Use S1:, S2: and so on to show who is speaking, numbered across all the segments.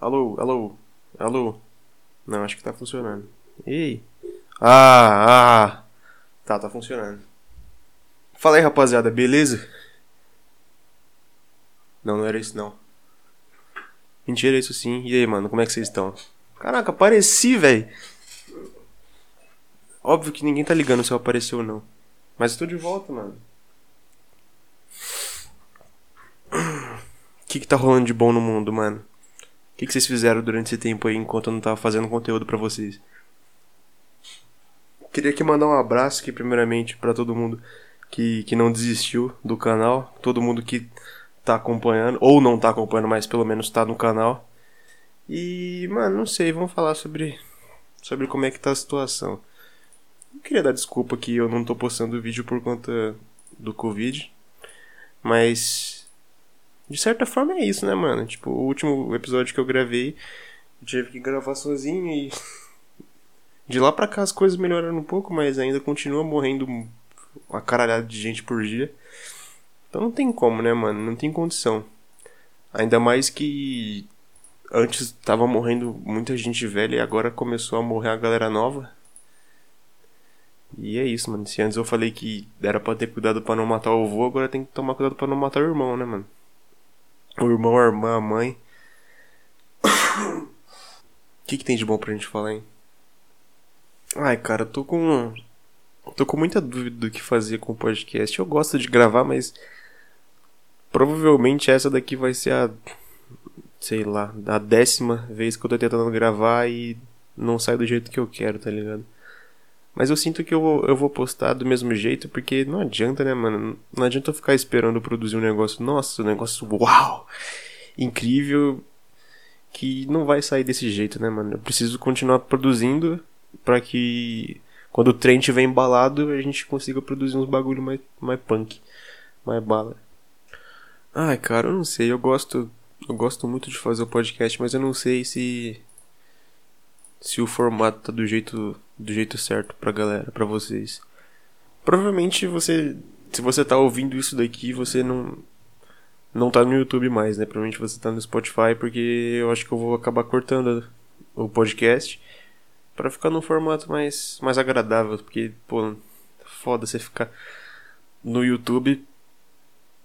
S1: Alô, alô, alô. Não, acho que tá funcionando. Ei. Ah, ah. Tá, tá funcionando. Fala aí, rapaziada, beleza? Não, não era isso não. Mentira, é isso sim. E aí, mano, como é que vocês estão? Caraca, apareci, velho. Óbvio que ninguém tá ligando se eu apareci ou não. Mas eu tô de volta, mano. Que que tá rolando de bom no mundo, mano? O que que vocês fizeram durante esse tempo aí enquanto eu não tava fazendo conteúdo para vocês? Queria aqui mandar um abraço aqui primeiramente para todo mundo que, que não desistiu do canal, todo mundo que tá acompanhando, ou não tá acompanhando, mas pelo menos tá no canal. E, mano, não sei, vamos falar sobre, sobre como é que tá a situação. Eu queria dar desculpa que eu não tô postando vídeo por conta do Covid, mas de certa forma é isso, né, mano? Tipo, o último episódio que eu gravei, eu tive que gravar sozinho e. De lá pra cá as coisas melhoraram um pouco, mas ainda continua morrendo uma caralhada de gente por dia. Então não tem como, né, mano? Não tem condição. Ainda mais que antes tava morrendo muita gente velha e agora começou a morrer a galera nova. E é isso, mano. Se antes eu falei que era pra ter cuidado pra não matar o avô, agora tem que tomar cuidado pra não matar o irmão, né, mano? O irmão, a irmã, a mãe. O que, que tem de bom pra gente falar, hein? Ai, cara, eu tô com. Tô com muita dúvida do que fazer com o podcast. Eu gosto de gravar, mas Provavelmente essa daqui vai ser a. Sei lá, a décima vez que eu tô tentando gravar e não sai do jeito que eu quero, tá ligado? Mas eu sinto que eu vou, eu vou postar do mesmo jeito, porque não adianta, né, mano? Não adianta eu ficar esperando produzir um negócio, nossa, um negócio uau! Incrível, que não vai sair desse jeito, né, mano? Eu preciso continuar produzindo para que quando o trem estiver embalado, a gente consiga produzir uns bagulho mais, mais punk, mais bala. Ai, cara, eu não sei. Eu gosto, eu gosto muito de fazer o podcast, mas eu não sei se se o formato tá do jeito do jeito certo pra galera, pra vocês. Provavelmente você, se você tá ouvindo isso daqui, você não não tá no YouTube mais, né? Provavelmente você tá no Spotify, porque eu acho que eu vou acabar cortando o podcast para ficar num formato mais mais agradável, porque pô, foda você ficar no YouTube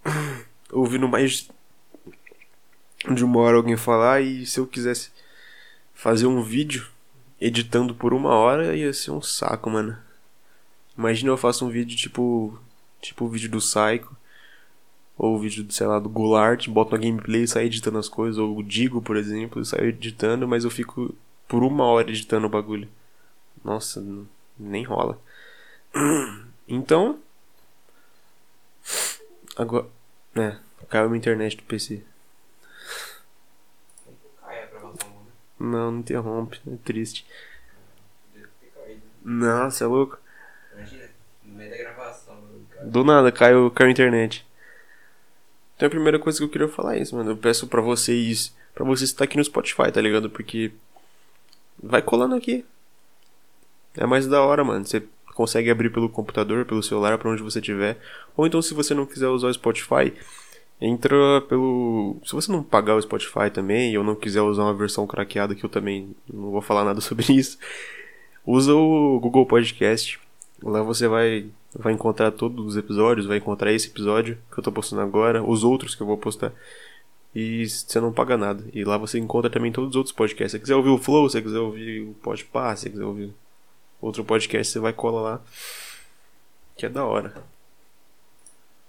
S1: ouvindo mais de uma hora alguém falar e se eu quisesse fazer um vídeo editando por uma hora ia ser um saco, mano. Imagina eu faço um vídeo tipo tipo o vídeo do Psycho ou o vídeo, sei lá, do Goulart, boto na gameplay e saio editando as coisas, ou o Digo, por exemplo, eu saio editando, mas eu fico por uma hora editando o bagulho. Nossa, nem rola. Então, agora é, caiu a internet do PC. Não, não interrompe, é triste. Nossa, é louco.
S2: Imagina, no meio da gravação.
S1: Do nada, caiu, caiu a internet. Então a primeira coisa que eu queria falar é isso, mano. Eu peço pra vocês. Pra vocês estar aqui no Spotify, tá ligado? Porque. Vai colando aqui. É mais da hora, mano. Você consegue abrir pelo computador, pelo celular, para onde você tiver. Ou então, se você não quiser usar o Spotify, entra pelo. Se você não pagar o Spotify também, ou não quiser usar uma versão craqueada, que eu também não vou falar nada sobre isso, usa o Google Podcast. Lá você vai, vai encontrar todos os episódios, vai encontrar esse episódio que eu tô postando agora, os outros que eu vou postar. E você não paga nada. E lá você encontra também todos os outros podcasts. Se você quiser ouvir o Flow, se você quiser ouvir o Podpah, se você quiser ouvir outro podcast, você vai colar lá. Que é da hora.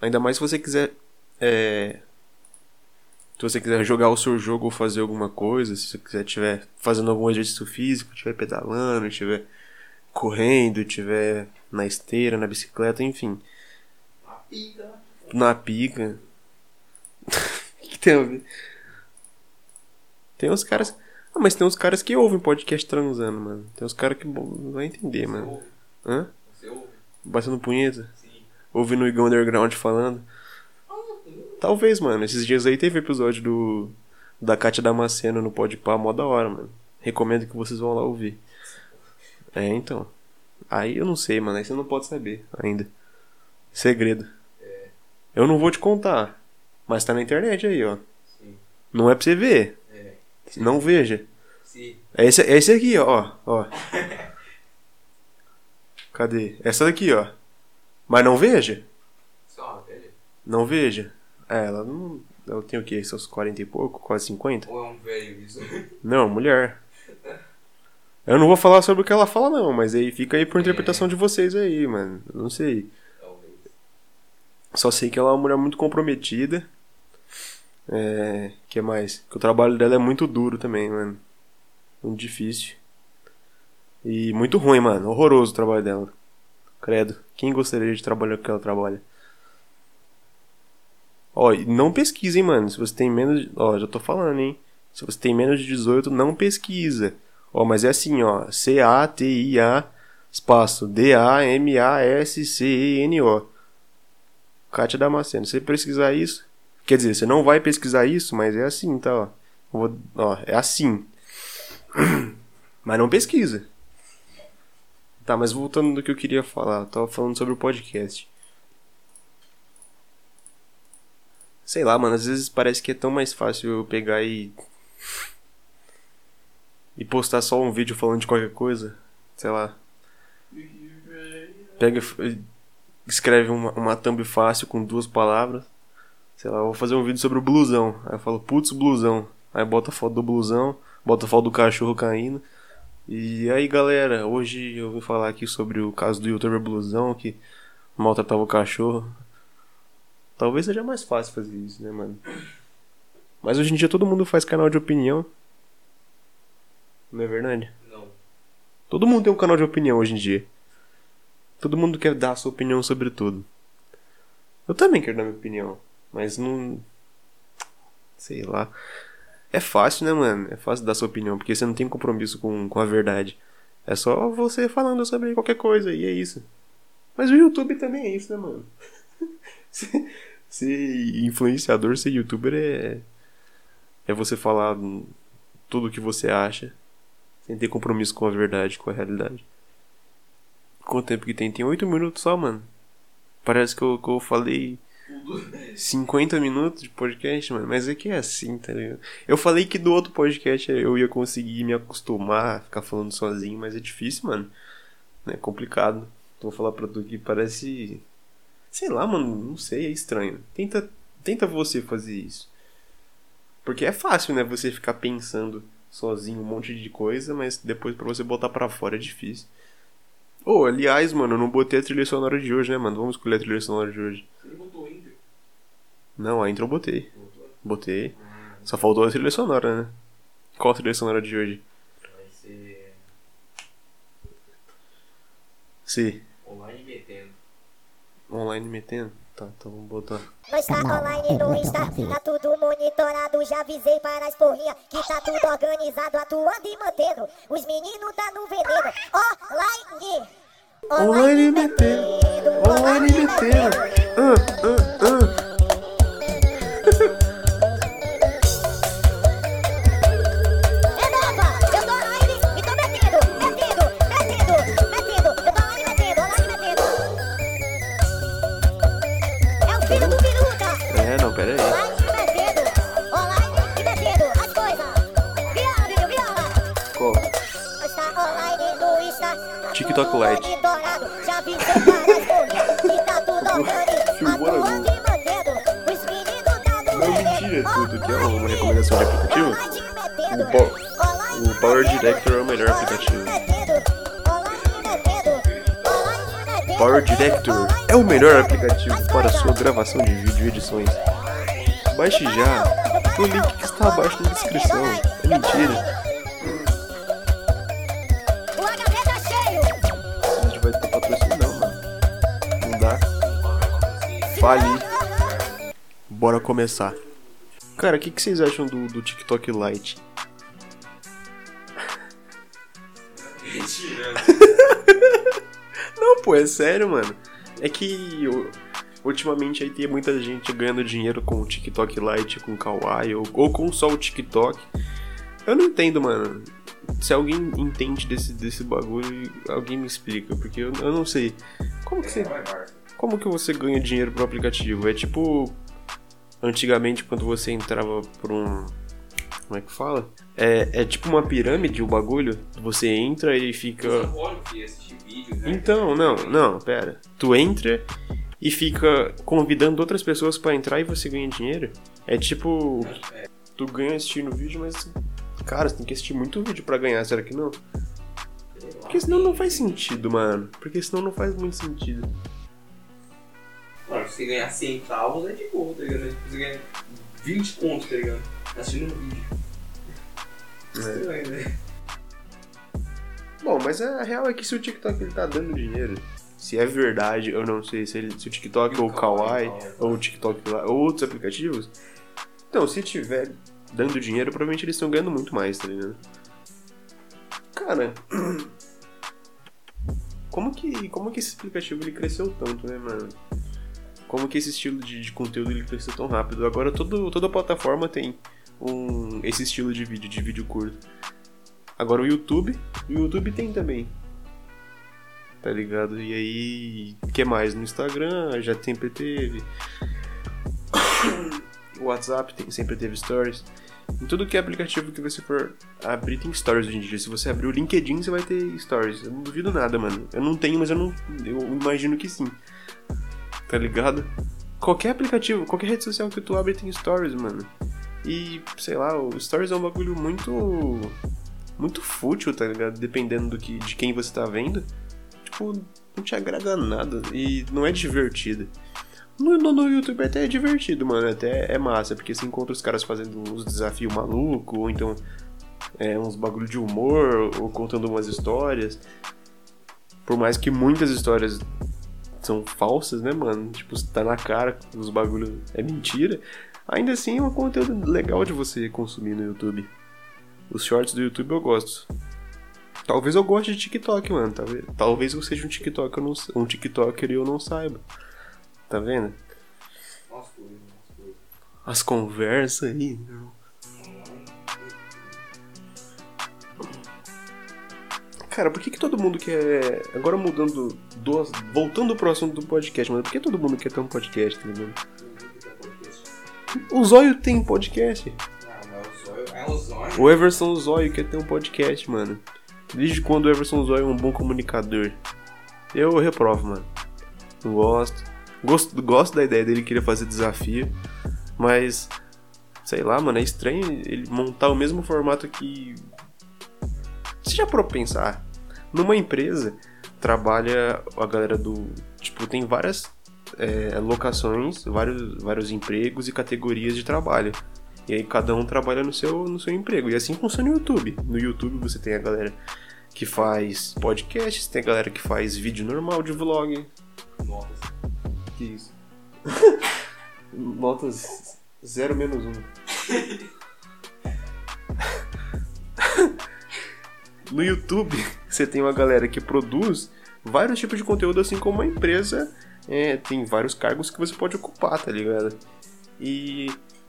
S1: Ainda mais se você quiser. É, se você quiser jogar o seu jogo ou fazer alguma coisa, se você quiser estiver fazendo algum exercício físico, estiver pedalando, estiver correndo, estiver na esteira, na bicicleta, enfim.
S2: Na pica.
S1: Na pica. O que tem a ver? Tem uns caras. Ah, mas tem uns caras que ouvem podcast transando, mano. Tem uns caras que não vai entender,
S2: Você
S1: mano.
S2: ouve?
S1: Hã?
S2: Você ouve?
S1: Batendo punheta?
S2: Sim.
S1: Ouvindo o Igão Underground falando? Talvez, mano. Esses dias aí teve episódio do. Da Kátia Damasceno no Podpah, mó da hora, mano. Recomendo que vocês vão lá ouvir. É, então. Aí eu não sei, mano. Aí você não pode saber ainda. Segredo. Eu não vou te contar. Mas tá na internet aí, ó.
S2: Sim.
S1: Não é pra você ver.
S2: É.
S1: Não veja.
S2: Sim.
S1: É esse, é esse aqui, ó. ó. Cadê? Essa daqui, ó. Mas não veja.
S2: Só velha?
S1: Não veja. É, ela não. Ela tem o quê? Seus 40 e pouco? Quase 50?
S2: Ou é um velho isso?
S1: Não, mulher. Eu não vou falar sobre o que ela fala, não, mas aí fica aí por interpretação de vocês aí, mano. Eu não sei.
S2: Talvez.
S1: Só sei que ela é uma mulher muito comprometida. É. que mais? Que o trabalho dela é muito duro também, mano. Muito difícil. E muito ruim, mano. Horroroso o trabalho dela. Credo. Quem gostaria de trabalhar com o que ela trabalha? Ó, não pesquisem, mano. Se você tem menos. de- Ó, já tô falando, hein? Se você tem menos de 18, não pesquisa. Ó, mas é assim, ó. C-A-T-I-A espaço D-A-M-A-S-C-E-N-O. Kátia Damasceno. Se você pesquisar isso. Quer dizer, você não vai pesquisar isso, mas é assim, tá? Ó, vou- ó é assim. Mas não pesquisa. Tá, mas voltando do que eu queria falar, eu tava falando sobre o podcast. Sei lá, mano, às vezes parece que é tão mais fácil eu pegar e. e postar só um vídeo falando de qualquer coisa. Sei lá. Pega escreve uma, uma thumb fácil com duas palavras. Sei lá, eu vou fazer um vídeo sobre o blusão. Aí eu falo, putz, blusão. Aí bota a foto do blusão, bota a foto do cachorro caindo. E aí galera, hoje eu vim falar aqui sobre o caso do youtuber blusão que maltratava o cachorro. Talvez seja mais fácil fazer isso, né, mano? Mas hoje em dia todo mundo faz canal de opinião. Não é verdade?
S2: Não.
S1: Todo mundo tem um canal de opinião hoje em dia. Todo mundo quer dar a sua opinião sobre tudo. Eu também quero dar minha opinião, mas não. Sei lá. É fácil, né, mano? É fácil dar sua opinião, porque você não tem compromisso com, com a verdade. É só você falando sobre qualquer coisa, e é isso. Mas o YouTube também é isso, né, mano? Ser, influenciador, ser youtuber é. É você falar tudo o que você acha, sem ter compromisso com a verdade, com a realidade. Quanto tempo que tem? Tem 8 minutos só, mano. Parece que eu, que eu falei 50 minutos de podcast, mano. Mas é que é assim, tá ligado? Eu falei que do outro podcast eu ia conseguir me acostumar a ficar falando sozinho, mas é difícil, mano. É complicado. Vou falar pra tu que parece. Sei lá, mano, não sei, é estranho. Tenta, tenta você fazer isso. Porque é fácil, né? Você ficar pensando sozinho um monte de coisa, mas depois pra você botar pra fora é difícil. Oh, aliás, mano, eu não botei a trilha sonora de hoje, né, mano? Vamos escolher a trilha sonora de hoje.
S2: Você não botou Inter?
S1: Não, a intro eu botei.
S2: Botou?
S1: Botei.
S2: Ah,
S1: Só faltou a trilha sonora, né? Qual a trilha sonora de hoje?
S2: vai ser
S1: Sim.
S2: Online metendo.
S1: Tá, então vamos botar.
S3: Nós tá online no Insta, tá tudo monitorado. Já avisei para as porrinhas que tá tudo organizado, atuando e mantendo. Os meninos tá no veneno. Online!
S1: Online metendo! Online metendo! Ah, ah, ah.
S3: Tá no
S1: Não, mentira, tudo que é uma recomendação de aplicativo. O, Pow- o Power Director é o melhor aplicativo. Power Director é o melhor aplicativo para sua gravação de vídeo e edições. Baixe já no link que está abaixo na descrição. É mentira. Fale. Bora começar. Cara, o que, que vocês acham do, do TikTok Lite?
S2: Tirando.
S1: Não, pô, é sério, mano. É que ultimamente aí tem muita gente ganhando dinheiro com o TikTok Lite, com o Kawaii, ou, ou com só o TikTok. Eu não entendo, mano. Se alguém entende desse, desse bagulho, alguém me explica, porque eu, eu não sei. Como que você. Como que você ganha dinheiro pro aplicativo? É tipo. antigamente quando você entrava por um. Como é que fala? É, é tipo uma pirâmide o bagulho. Você entra e fica.
S2: Vídeo, né?
S1: Então, não, não, pera. Tu entra e fica convidando outras pessoas pra entrar e você ganha dinheiro. É tipo.
S2: É,
S1: Tu ganha assistindo o vídeo, mas. Cara, você tem que assistir muito vídeo pra ganhar, será que não? Porque senão não faz sentido, mano. Porque senão não faz muito sentido.
S2: Mano, se você ganhar centavos é de boa, tá ligado? Tipo, Você ganha 20 pontos, tá ligado? Assistindo um vídeo. Estranho, né?
S1: Bom, mas a real é que se o TikTok ele tá dando dinheiro, se é verdade, eu não sei se, ele, se o TikTok
S2: o
S1: ou o Kawaii,
S2: Kawaii,
S1: ou o TikTok lá, ou outros aplicativos. Então, se tiver dando dinheiro, provavelmente eles estão ganhando muito mais, tá ligado? Cara, como que, como que esse aplicativo ele cresceu tanto, né, mano? Como que esse estilo de, de conteúdo ele cresceu tão rápido? Agora todo, toda plataforma tem um, esse estilo de vídeo, de vídeo curto. Agora o YouTube, o YouTube tem também. Tá ligado? E aí, o que mais? No Instagram já sempre teve. WhatsApp tem, sempre teve stories. Em tudo que é aplicativo que você for abrir, tem stories hoje em dia. Se você abrir o LinkedIn, você vai ter stories. Eu não duvido nada, mano. Eu não tenho, mas eu não. Eu imagino que sim. Tá ligado? Qualquer aplicativo, qualquer rede social que tu abre tem stories, mano. E, sei lá, o stories é um bagulho muito. Muito fútil, tá ligado? Dependendo do que, de quem você tá vendo. Tipo, não te agrada nada. E não é divertido. No, no, no YouTube até é divertido, mano. Até é massa, porque você encontra os caras fazendo uns desafios malucos, ou então é, uns bagulho de humor, ou contando umas histórias. Por mais que muitas histórias são falsas, né, mano? Tipo, tá na cara os bagulho é mentira. Ainda assim é um conteúdo legal de você consumir no YouTube. Os shorts do YouTube eu gosto. Talvez eu goste de TikTok, mano. Talvez, talvez eu seja um TikTok, eu não, um TikToker e eu não saiba. Tá vendo? As conversas aí. Cara, por que, que todo mundo quer. Agora mudando. Do... Voltando pro assunto do podcast, mano. Por que todo mundo quer ter um podcast, tá ligado? O Zóio tem podcast.
S2: Ah, mas o zóio. É o zóio.
S1: O Everson Zóio quer ter um podcast, mano. Desde quando o Everson Zóio é um bom comunicador? Eu reprovo, mano. Não gosto. Gosto, gosto da ideia dele querer fazer desafio, mas sei lá, mano, é estranho ele montar o mesmo formato que. Você já parou pra pensar? Numa empresa trabalha a galera do. Tipo, tem várias é, locações, vários, vários empregos e categorias de trabalho. E aí cada um trabalha no seu, no seu emprego. E assim funciona o YouTube. No YouTube você tem a galera que faz podcasts, tem a galera que faz vídeo normal de vlog.
S2: Notas.
S1: Que isso? Notas 0 menos 1. no YouTube, você tem uma galera que produz vários tipos de conteúdo, assim como uma empresa é, tem vários cargos que você pode ocupar, tá ligado? E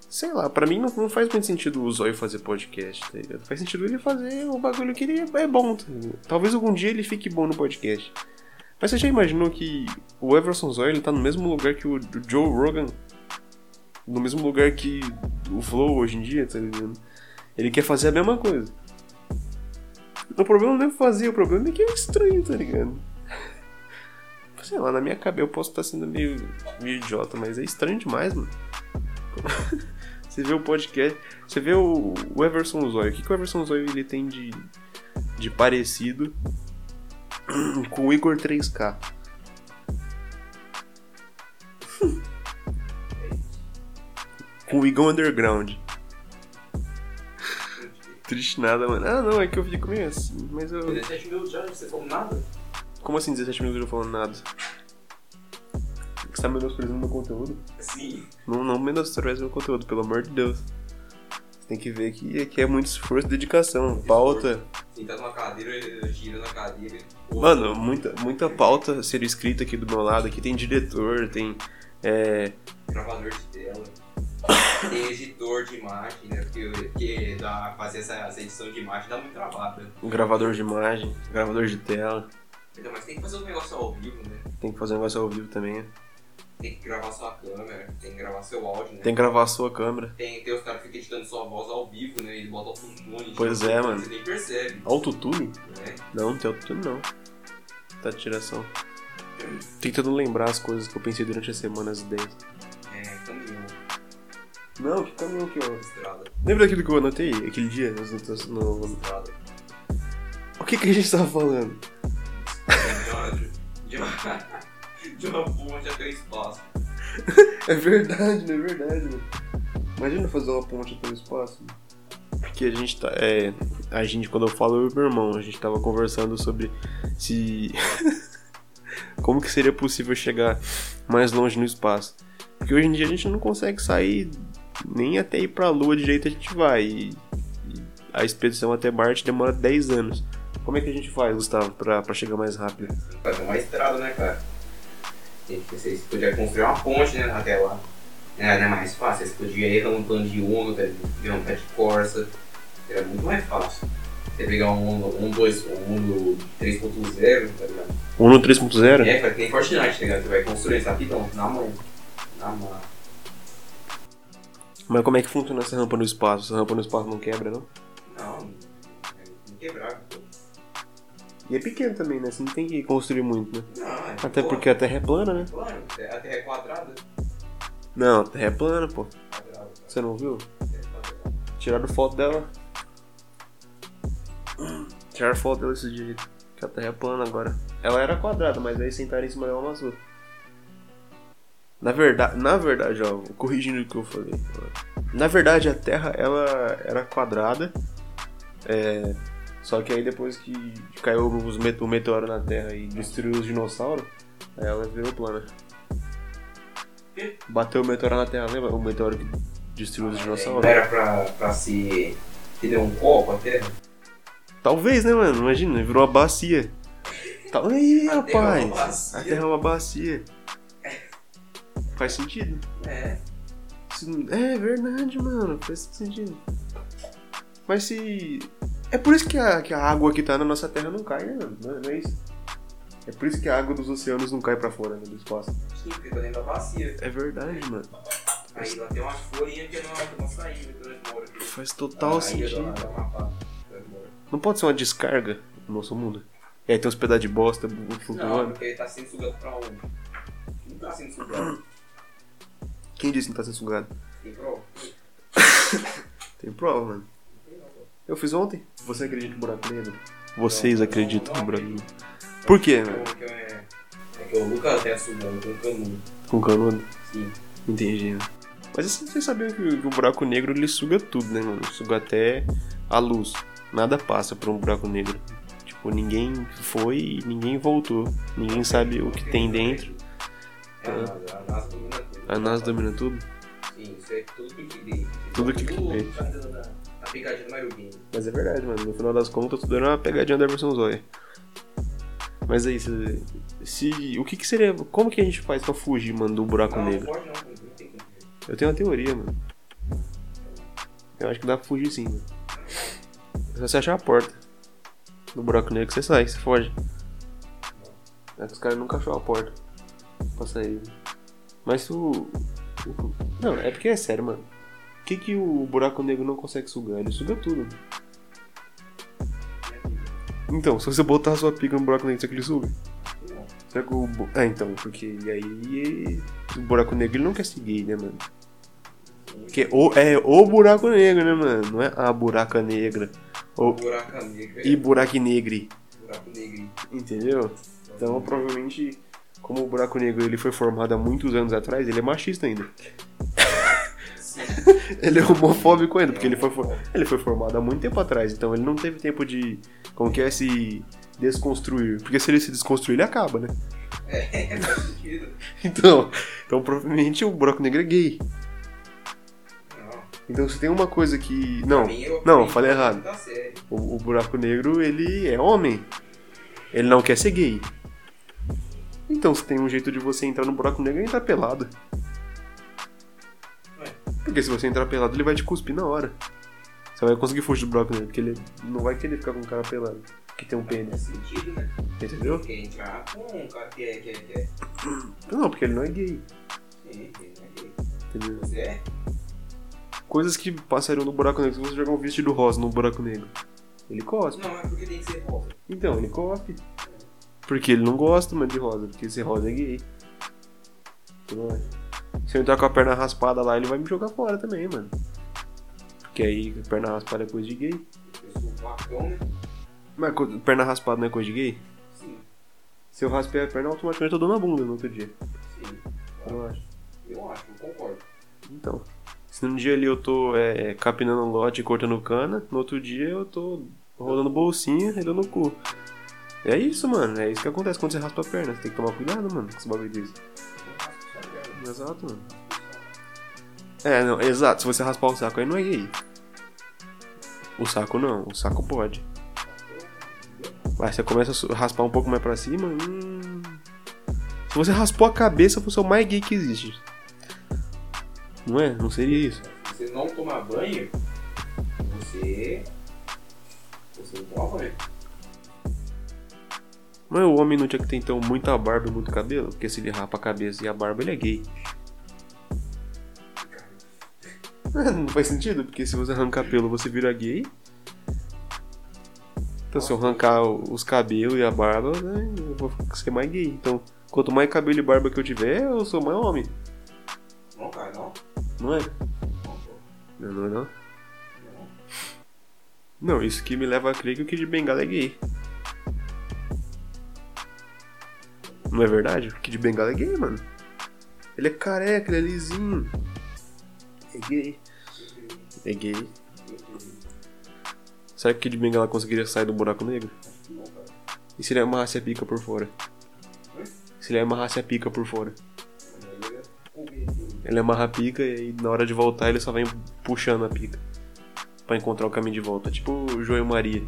S1: sei lá, pra mim não, não faz muito sentido o Zóio fazer podcast, tá ligado? Faz sentido ele fazer o bagulho que ele é bom, tá? Talvez algum dia ele fique bom no podcast. Mas você já imaginou que o Everson Zóio ele tá no mesmo lugar que o Joe Rogan? No mesmo lugar que o Flow hoje em dia, tá ligado? Ele quer fazer a mesma coisa. O problema não é fazer, o problema é que é estranho, tá ligado? Sei lá, na minha cabeça eu posso estar sendo meio, meio idiota, mas é estranho demais, mano. Você vê o podcast, você vê o, o Everson Zóio. O que, que o Everson Zóio ele tem de, de parecido com o Igor 3K? com o Igor Underground. Triste nada, mano. Ah, não, é que eu fico meio assim, mas eu.
S2: 17 mil já, você falou nada?
S1: Como assim 17 minutos eu falando nada? Você tá menosprezando meu conteúdo?
S2: Sim.
S1: Não, não menospreze meu conteúdo, pelo amor de Deus. Você tem que ver que aqui é muito esforço e dedicação. Pauta.
S2: Sentado na cadeira, girando na cadeira.
S1: Mano, muita, muita pauta sendo escrita aqui do meu lado. Aqui tem diretor, tem. É,
S2: Gravador de tela. Tem editor de imagem, né? Porque, porque dá, fazer essa, essa edição de imagem dá muito trabalho. né?
S1: um gravador de imagem, gravador de tela.
S2: Então, mas tem que fazer um negócio ao vivo, né?
S1: Tem que fazer um negócio ao vivo também. né?
S2: tem que gravar sua câmera, tem que gravar seu áudio, né?
S1: Tem que gravar a sua câmera.
S2: Tem, tem os caras que ficam editando sua voz ao vivo, né? Eles botam autotune.
S1: Pois
S2: editam
S1: é, mano.
S2: Você nem percebe,
S1: Autotune?
S2: né?
S1: Não, não tem autotune não. Tá de tiração. Tentando lembrar as coisas que eu pensei durante a semana, as ideias.
S2: É, caminhão,
S1: Não, que caminhão que eu...
S2: estrada,
S1: Lembra daquilo que eu anotei aquele dia? notas- No...
S2: estrada.
S1: O que que a gente tava falando?
S2: De uma, de uma, ponte até o espaço.
S1: É verdade, não é verdade, mano. Imagina fazer uma ponte pelo espaço. Porque a gente tá. É, a gente, quando eu falo eu e meu irmão, a gente tava conversando sobre se. Como que seria possível chegar mais longe no espaço. Porque hoje em dia a gente não consegue sair nem até ir pra lua direito a gente vai. E, e a expedição até Marte demora 10 anos. Como é que a gente faz, Gustavo, pra, pra chegar mais rápido?
S2: Fazer uma estrada, né, cara? Vocês podiam construir uma ponte, né, até lá. É, não é mais fácil, vocês podiam ir um plano de Uno, tá virar um pé de Corsa. Era muito mais fácil. Você pegar um Uno, um, dois, um Uno 3.0, tá ligado?
S1: Um no 3.0?
S2: É, cara, que nem Fortnite, tá ligado? Você vai construir isso rapidão, na mão. Na mão.
S1: Mas como é que funciona essa rampa no espaço? Essa rampa no espaço não quebra, não?
S2: Não, é pô.
S1: E é pequeno também, né? Você não tem que construir muito, né?
S2: Não, é
S1: Até
S2: pô,
S1: porque a Terra é plana, né?
S2: Claro, a Terra é quadrada.
S1: Não, a Terra é plana, pô.
S2: Quadrada.
S1: Você não viu?
S2: É quadrada.
S1: Tiraram foto dela. Tiraram foto dela esse dia. Que a Terra é plana agora. Ela era quadrada, mas aí sentaram em cima dela amassou. Na verdade, na verdade, ó, corrigindo o que eu falei. Na verdade, a Terra ela era quadrada. É, só que aí depois que caiu os met- o meteoro na Terra e destruiu os dinossauros, aí ela virou plana. Bateu o meteoro na Terra, lembra? O meteoro que destruiu os
S2: Não
S1: dinossauros?
S2: era pra, pra se. der um copo a Terra?
S1: Talvez, né, mano? Imagina, virou uma bacia. Tá...
S2: Terra é
S1: rapaz. A Terra é uma bacia. Faz sentido.
S2: É.
S1: É verdade, mano. Faz sentido. Mas se. É por isso que a, que a água que tá na nossa Terra não cai, né, mano? Não é- não é isso? É por isso que a água dos oceanos não cai pra fora né, do espaço.
S2: Sim, porque tá dentro da bacia.
S1: É verdade, mano.
S2: Aí lá tem umas folhinhas que não que não saíram que nós moramos aqui.
S1: Faz total
S2: Aí
S1: sentido.
S2: do- do Amapá.
S1: Não pode ser uma descarga no nosso mundo. E aí tem uns pedaços de bosta
S2: Não,
S1: flutuando.
S2: porque ele tá sendo sugado pra onde? Não tá sendo sugado.
S1: Quem disse que não tá sendo sugado?
S2: Tem prova?
S1: Tem prova, mano. Eu fiz ontem. Você acredita em buraco negro? Vocês
S2: Não,
S1: acreditam
S2: não,
S1: em buraco negro? Por quê, mano?
S2: Então, que é, é que o Lucas até sugando com o canudo.
S1: Com canudo?
S2: Sim.
S1: Entendi. né? Mas assim, vocês sabiam que, o buraco negro ele suga tudo, né, mano? Suga até a luz. Nada passa por um buraco negro. Tipo, ninguém foi e ninguém voltou. Ninguém sabe o que tem dentro.
S2: É, a NASA, a domina tudo.
S1: A tudo.
S2: Sim, isso é tudo clickbait.
S1: Tudo clickbait.
S2: Tá dentro da da pegadinha do.
S1: Mas é verdade, mano. No final das contas, tudo era uma pegadinha da versão Zoe. Mas aí, se, se. O que que seria. Como que a gente faz pra fugir, mano, do buraco
S2: Não, não
S1: negro?
S2: pode não, não tem como.
S1: Eu tenho uma teoria, mano. Eu acho que dá pra fugir sim, mano. É só você achar a porta. No buraco negro você sai, você foge. É que os caras nunca achou a porta pra sair. Mas o. o- Não, é porque é sério, mano. O que, que o buraco negro não consegue sugar? Ele suga tudo. Então, se você botar a sua pica no buraco negro, será que ele suga? Será que o. É, então, porque aí. O buraco negro ele não quer seguir, né, mano? Porque o, é o buraco negro, né, mano? Não é a buraca negra. O,
S2: Buraco negro.
S1: e buraco negre.
S2: Buraco negro.
S1: Entendeu? Então, provavelmente, como o buraco negro ele foi formado há muitos anos atrás, ele é machista ainda. Ele é homofóbico ainda, porque ele foi, ele foi formado há muito tempo atrás. Então, ele não teve tempo de. Como que é se desconstruir? Porque se ele se desconstruir, ele acaba, né?
S2: É, sentido.
S1: Então, então provavelmente o buraco negro é gay. Então, se tem uma coisa que. Não, não, falei errado.
S2: série.
S1: O, o buraco negro, ele é homem. Ele não quer ser gay. Então, se tem um jeito de você entrar no buraco negro, é entrar pelado.
S2: Ué.
S1: Porque se você entrar pelado, ele vai te cuspir na hora. Você vai conseguir fugir do buraco negro, porque ele não vai querer ficar com um cara pelado. Que tem um
S2: Faz
S1: pênis.
S2: sentido, né?
S1: Entendeu?
S2: Quer entrar com um cara que é, que é, que é.
S1: Não, porque ele não é gay.
S2: Exatamente, ele não é gay.
S1: Entendeu?
S2: Você é?
S1: Coisas que passariam no buraco negro. Se você jogar um vestido rosa no buraco negro, ele cospe.
S2: Não, é porque tem que ser rosa.
S1: Então, ele cospe. Porque ele não gosta, mano, de rosa. Porque ser rosa é gay. Não acha? Se eu entrar com a perna raspada lá, ele vai me jogar fora também, mano. Porque aí, perna raspada é coisa de gay.
S2: Eu sou vacão, né?
S1: Mas perna raspada não é coisa de gay?
S2: Sim,
S1: Se eu raspei a perna, automaticamente eu dou na bunda no outro dia.
S2: sim.
S1: Eu não acho.
S2: Eu acho, eu concordo.
S1: Então. Se num dia ali eu tô é, capinando um lote e cortando cana, no outro dia eu tô rolando bolsinha e dando cu. É isso, mano. É isso que acontece quando você raspa a perna. Você tem que tomar cuidado, mano, com esse bagulho
S2: é
S1: Exato, mano. É, não, exato. Se você raspar o saco aí não é gay. O saco não, o saco pode. Vai, você começa a raspar um pouco mais pra cima. Hum... Se você raspou a cabeça, você é o mais gay que existe. Não é? Não seria isso?
S2: Se você não tomar banho, você. Você não toma banho.
S1: Mas o homem não tinha que ter então muita barba e muito cabelo? Porque se ele rapa a cabeça e a barba, ele é gay. não faz sentido, porque se você arrancar pelo, você vira gay. Então se eu arrancar os cabelos e a barba, né, eu vou ser mais gay. Então, quanto mais cabelo e barba que eu tiver, eu sou mais homem.
S2: Não, cara, não.
S1: Não é?
S2: Não.
S1: Não, não, é não.
S2: Não.
S1: Isso que me leva a crer que o Kid de Bengala é gay. Não é verdade? O Kid de Bengala é gay, mano. Ele é careca, ele é lisinho. É gay. É gay. Será que o Kid de Bengala conseguiria sair do buraco negro? E se ele amarrasse a pica por fora? Se ele amarrasse a pica por fora?
S2: Ele é
S1: amarra a pica e aí, na hora de voltar ele só vem puxando a pica. Pra encontrar o caminho de volta. Tipo o João Maria.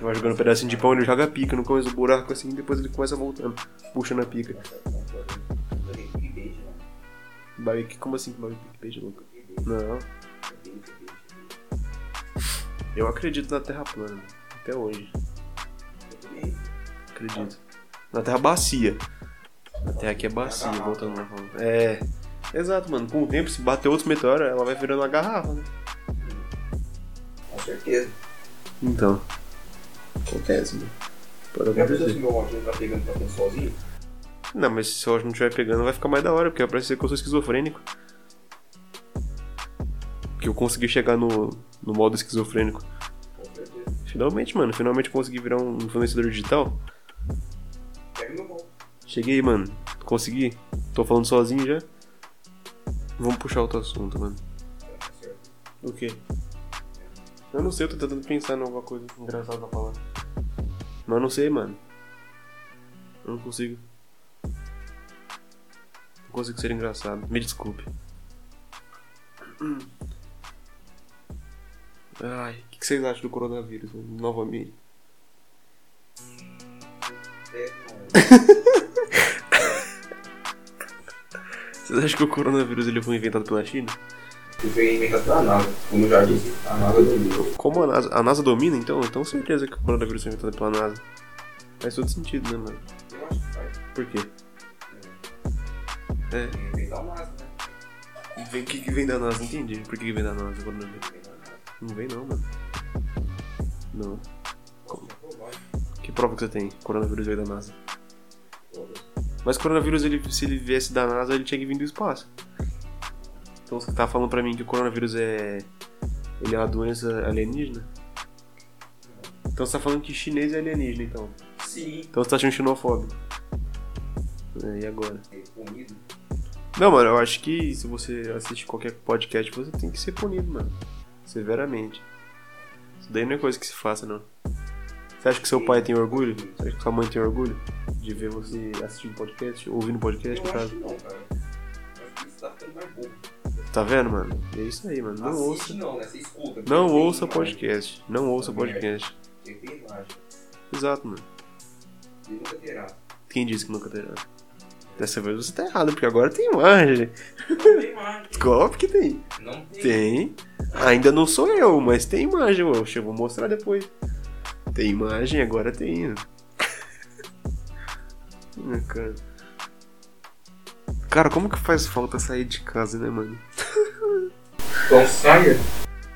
S1: Que vai jogando um pedacinho de pão, ele joga a pica no começo do buraco assim, e depois ele começa voltando, puxando a pica. Barbie, como assim que Barbie Beijo louco? Não, eu acredito na Terra plana. Até hoje. Acredito. Na Terra bacia. Na Terra aqui é bacia, voltando lá falando. É. Exato, mano. Com o tempo, se bater outros meteoros, ela vai virando uma garrafa, né?
S2: Com certeza.
S1: Então. Acontece, né? Pode
S2: Já pensou se
S1: acontecer.
S2: meu óculos tá pegando tá ficando sozinho?
S1: Não, mas se o ódio não estiver pegando, vai ficar mais da hora, porque vai parecer que eu sou esquizofrênico. Que eu consegui chegar no, no modo esquizofrênico. Finalmente, mano. Finalmente consegui virar um influenciador digital.
S2: Pega.
S1: Cheguei, mano. Consegui. Tô falando sozinho já. Vamos puxar outro assunto, mano.
S2: Tá certo.
S1: O quê? Eu não sei, eu tô tentando pensar em alguma coisa engraçada pra falar. Mas não sei, mano. Eu não consigo. Não consigo ser engraçado. Me desculpe. Ai, o que, que vocês acham do coronavírus? Novamente. Vocês acham que o coronavírus ele foi inventado pela China?
S2: Inventado pela NASA. Como já disse, a NASA domina.
S1: Como a NASA, a NASA domina, então? Então certeza que o coronavírus foi inventado pela NASA. Faz todo sentido, né, mano?
S2: Eu acho que faz.
S1: Por quê? É.
S2: Que inventar o NASA, né?
S1: Vem, o que, que vem da NASA? Entendi. Por que, que vem da NASA o coronavírus? Não vem não, mano. Não.
S2: Provar.
S1: Que prova que você tem? Coronavírus veio da NASA. Mas coronavírus, ele, se ele viesse da NASA, ele tinha que vir do espaço. Então você tá falando pra mim que o coronavírus é. Ele é uma doença alienígena? Então você tá falando que chinês é alienígena, então.
S2: Sim.
S1: Então você tá achando xenofóbico. É, e agora?
S2: É comido.
S1: Não, mano, eu acho que se você assiste qualquer podcast, você tem que ser punido, mano. Severamente. Isso daí não é coisa que se faça, não. Você acha que seu pai tem orgulho? Você acha que sua mãe tem orgulho de ver você assistindo podcast, ouvindo podcast, no
S2: Eu acho
S1: caso?
S2: não, cara. Eu acho que isso tá ficando mais bobo.
S1: Tá vendo, mano? É isso aí, mano. Não
S2: Assiste
S1: ouça.
S2: não, né? Você escuta.
S1: Não ouça podcast. Não ouça podcast.
S2: Tem tem imagem.
S1: Exato, mano.
S2: Nunca terá.
S1: Quem disse que nunca terá? Dessa vez você tá errado, porque agora tem imagem.
S2: Não tem imagem.
S1: Óbvio que tem.
S2: Não tem.
S1: Tem. Ainda não sou eu, mas tem imagem, eu eu vou mostrar depois. Tem imagem, agora tem. cara. Cara, como que faz falta sair de casa, né, mano?
S2: Então saia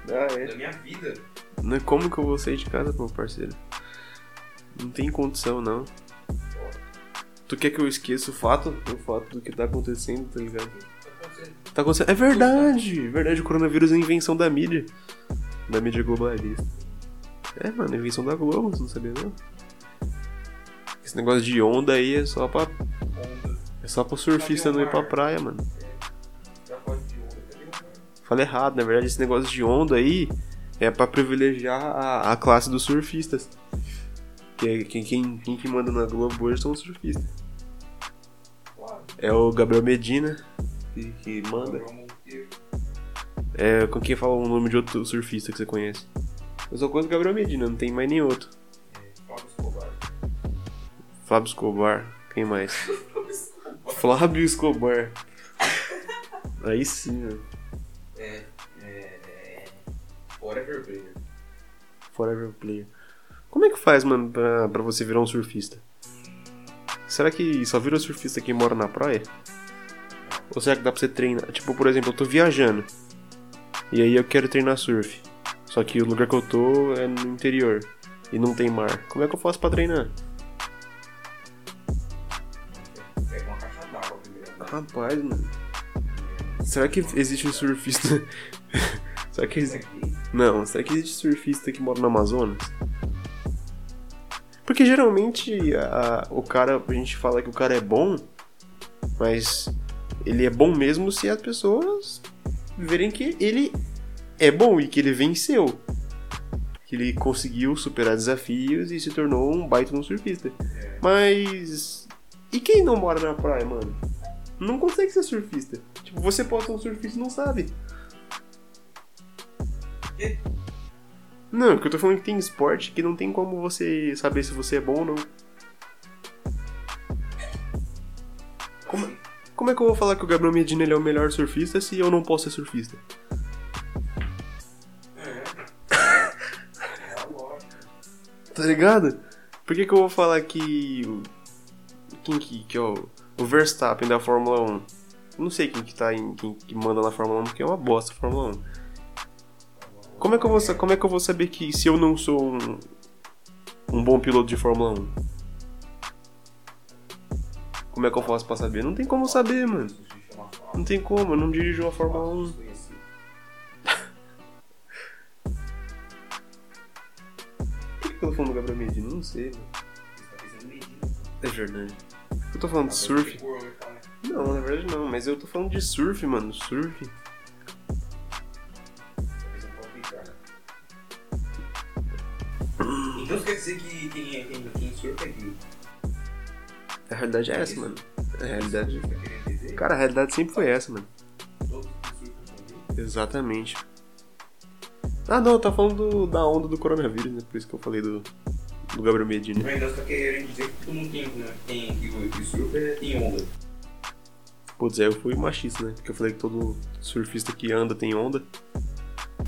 S1: Ah, é.
S2: da minha vida.
S1: Não é como que eu vou sair de casa, meu parceiro? Não tem condição, não. Tu quer que eu esqueça o fato? O fato do que tá acontecendo, tá ligado?
S2: Tá acontecendo.
S1: Tá acontecendo. É verdade! Verdade, o coronavírus é invenção da mídia. Da mídia globalista. É, mano, é invenção da Globo, você não sabia não? Esse negócio de onda aí é só pra. É só pro surfista não ir pra praia, mano. Falei errado, na verdade esse negócio de onda aí é pra privilegiar a, a classe dos surfistas. Que é- quem, quem, quem que manda na Globo hoje são os surfistas. É o Gabriel Medina que, que manda. É com quem fala o nome de outro surfista que você conhece. Eu só conheço o Gabriel Medina, não tem mais nem outro.
S2: Fábio Escobar.
S1: Fábio Escobar, quem mais? Flávio Escobar. Aí sim, mano.
S2: É, é, é. Forever Player.
S1: Forever Player. Como é que faz, mano, pra, pra você virar um surfista? Será que só vira surfista quem mora na praia? Ou será que dá pra você treinar? Tipo, por exemplo, eu tô viajando. E aí eu quero treinar surf. Só que o lugar que eu tô é no interior. E não tem mar. Como é que eu faço pra treinar?
S2: Pega uma caixa d'água primeiro. né?
S1: Rapaz, mano. Será que existe um surfista. será que existe. Não, será que existe surfista que mora no Amazonas? Porque geralmente a- o cara, a gente fala que o cara é bom, mas ele é bom mesmo se as pessoas verem que ele é bom e que ele venceu. Que ele conseguiu superar desafios e se tornou um baita no surfista. Mas. E quem não mora na praia, mano? Não consegue ser surfista. Tipo, você pode ser um surfista e não sabe.
S2: Quê?
S1: Não, que eu tô falando que tem esporte que não tem como você saber se você é bom ou não. Como, como é que eu vou falar que o Gabriel Medina ele é o melhor surfista se eu não posso ser surfista?
S2: É. É.
S1: Tá ligado? Por que, que eu vou falar que. o- Quem que, que é o. O Verstappen da Fórmula 1. Não sei quem que tá em. quem que manda na Fórmula 1, porque é uma bosta a Fórmula 1. Como é que eu vou, como é que eu vou saber que se eu não sou um. um bom piloto de Fórmula 1? Como é que eu faço pra saber? Não tem como saber, mano. Não tem como, eu não dirijo uma Fórmula 1.
S2: Desconhecido.
S1: Por que eu tô falando do Gabriel Medina? Não sei, mano. É verdade. Eu tô falando de surf. Não, na verdade não, mas eu tô falando de surf, mano. Surf.
S2: Então isso quer dizer que quem, quem, quem surfa é gay?
S1: A realidade é essa, mano. A realidade.
S2: Tá?
S1: Cara, a realidade sempre foi essa, mano.
S2: Todos que surfam são gays?
S1: Exatamente. Ah, não, tá falando do- da onda do coronavírus, né? Por isso que eu falei do, do Gabriel Medina.
S2: Mas você tá querendo dizer que todo mundo tem, né? Tem que, que surfa é- tem onda.
S1: Putz, aí eu fui machista, né? Porque eu falei que todo surfista que anda tem onda.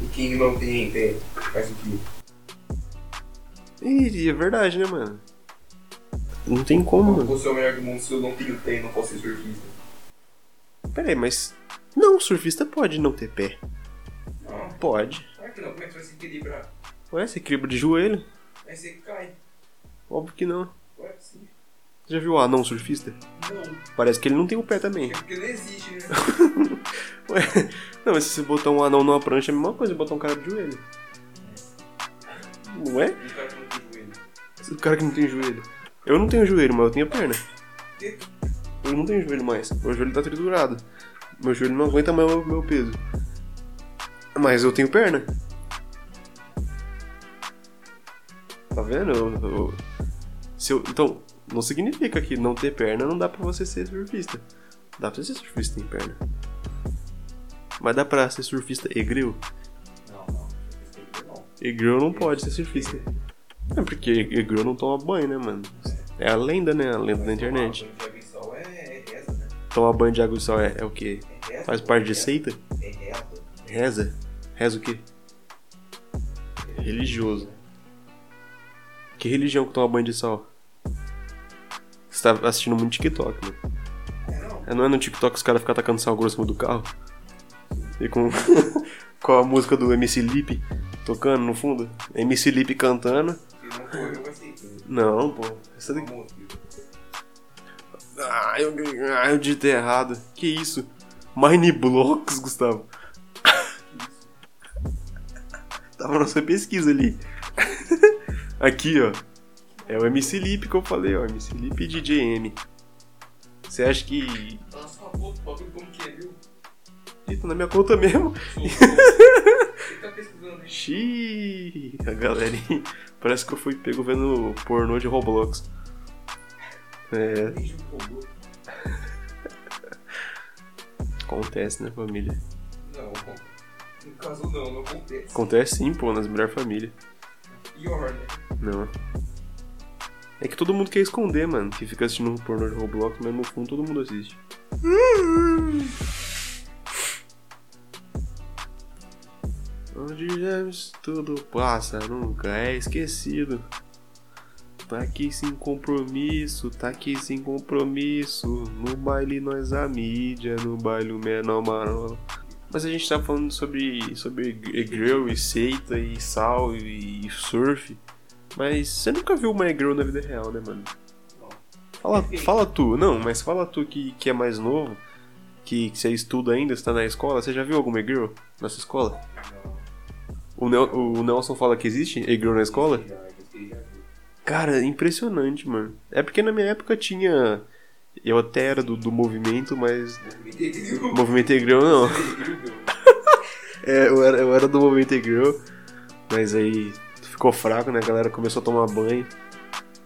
S2: E quem não tem, tem faz o quê?
S1: Ih, é verdade, né, mano? Não tem como, mano.
S2: Você é o melhor do mundo se eu não tenho pé e não posso ser surfista.
S1: Pera aí, mas. Não, surfista pode não ter pé.
S2: Não,
S1: Pode.
S2: claro que não. Como é que você vai se equilibrar?
S1: Ué, você equilibra de joelho?
S2: Aí você cai.
S1: Óbvio que não.
S2: Ué, sim.
S1: Você já viu o anão surfista?
S2: Não.
S1: Parece que ele não tem o pé também.
S2: É porque não existe, né?
S1: Ué, não, mas se você botar um anão numa prancha é a mesma coisa botar um cara de joelho. Não é?
S2: Um cara que não tem joelho.
S1: O cara que não tem joelho. Eu não tenho joelho, mas eu tenho perna.
S2: Que?
S1: Eu não tenho joelho mais. Meu joelho tá triturado. Meu joelho não aguenta mais o meu peso. Mas eu tenho perna. Tá vendo? Eu- eu- se eu- então, não significa que não ter perna não dá pra você ser surfista. Dá pra você ser surfista sem perna. Mas dá pra ser surfista egreu?
S2: Não, não. Surfista não.
S1: Pode ser surfista. É porque egreu não toma banho, né, mano? É a lenda, né? A lenda da internet.
S2: Tomar banho de água e sol é, é né?
S1: Tomar banho de água e sal é, é o quê?
S2: É.
S1: Faz parte de seita?
S2: É reza.
S1: Reza? Reza o quê? Religioso. Que religião que toma banho de sal? Você tá assistindo muito TikTok, mano.
S2: É, não.
S1: É, no TikTok os caras ficam tacando sal grosso no do carro? E com, com a música do MC Lip tocando no fundo? MC Lip cantando.
S2: Não
S1: pô. Essa daqui. Ah, eu, ah, eu digitei errado. Que isso? Mine Blocks, Gustavo. Tava na sua pesquisa ali. Aqui, ó. É o MC Lip que eu falei, ó. MC Lip e DJ M. Você acha que.
S2: Tá na sua conta, o bagulho como que é, viu?
S1: Ih, tá na minha conta mesmo?
S2: Você tá pesquisando aí.
S1: Xiii, a galerinha. Parece que eu fui pego vendo pornô de Roblox. É, acontece, né, família?
S2: Não, no caso não, não acontece.
S1: Acontece sim, pô, nas melhores famílias.
S2: Pior, né?
S1: Não. É que todo mundo quer esconder, mano. Que fica assistindo um pornô de Roblox, mas no fundo todo mundo assiste. Onde James tudo passa, nunca é esquecido. Tá aqui sem compromisso, tá aqui sem compromisso. No baile nós a mídia, no baile o menor marola. Mas a gente tá falando sobre, sobre grill e seita e sal e surf. Mas você nunca viu uma girl na vida real, né, mano?
S2: Não.
S1: Fala, fala tu, não, mas fala tu que, que é mais novo, que, que você estuda ainda, você tá na escola, você já viu alguma girl na sua escola?
S2: Não.
S1: O, Nel, o Nelson fala que existe girl na escola? Cara, impressionante, mano. É porque na minha época tinha. Eu até era do, do movimento, mas. Movimento Girl não. É, eu era, eu era do movimento Girl, mas aí ficou fraco, né? A galera começou a tomar banho.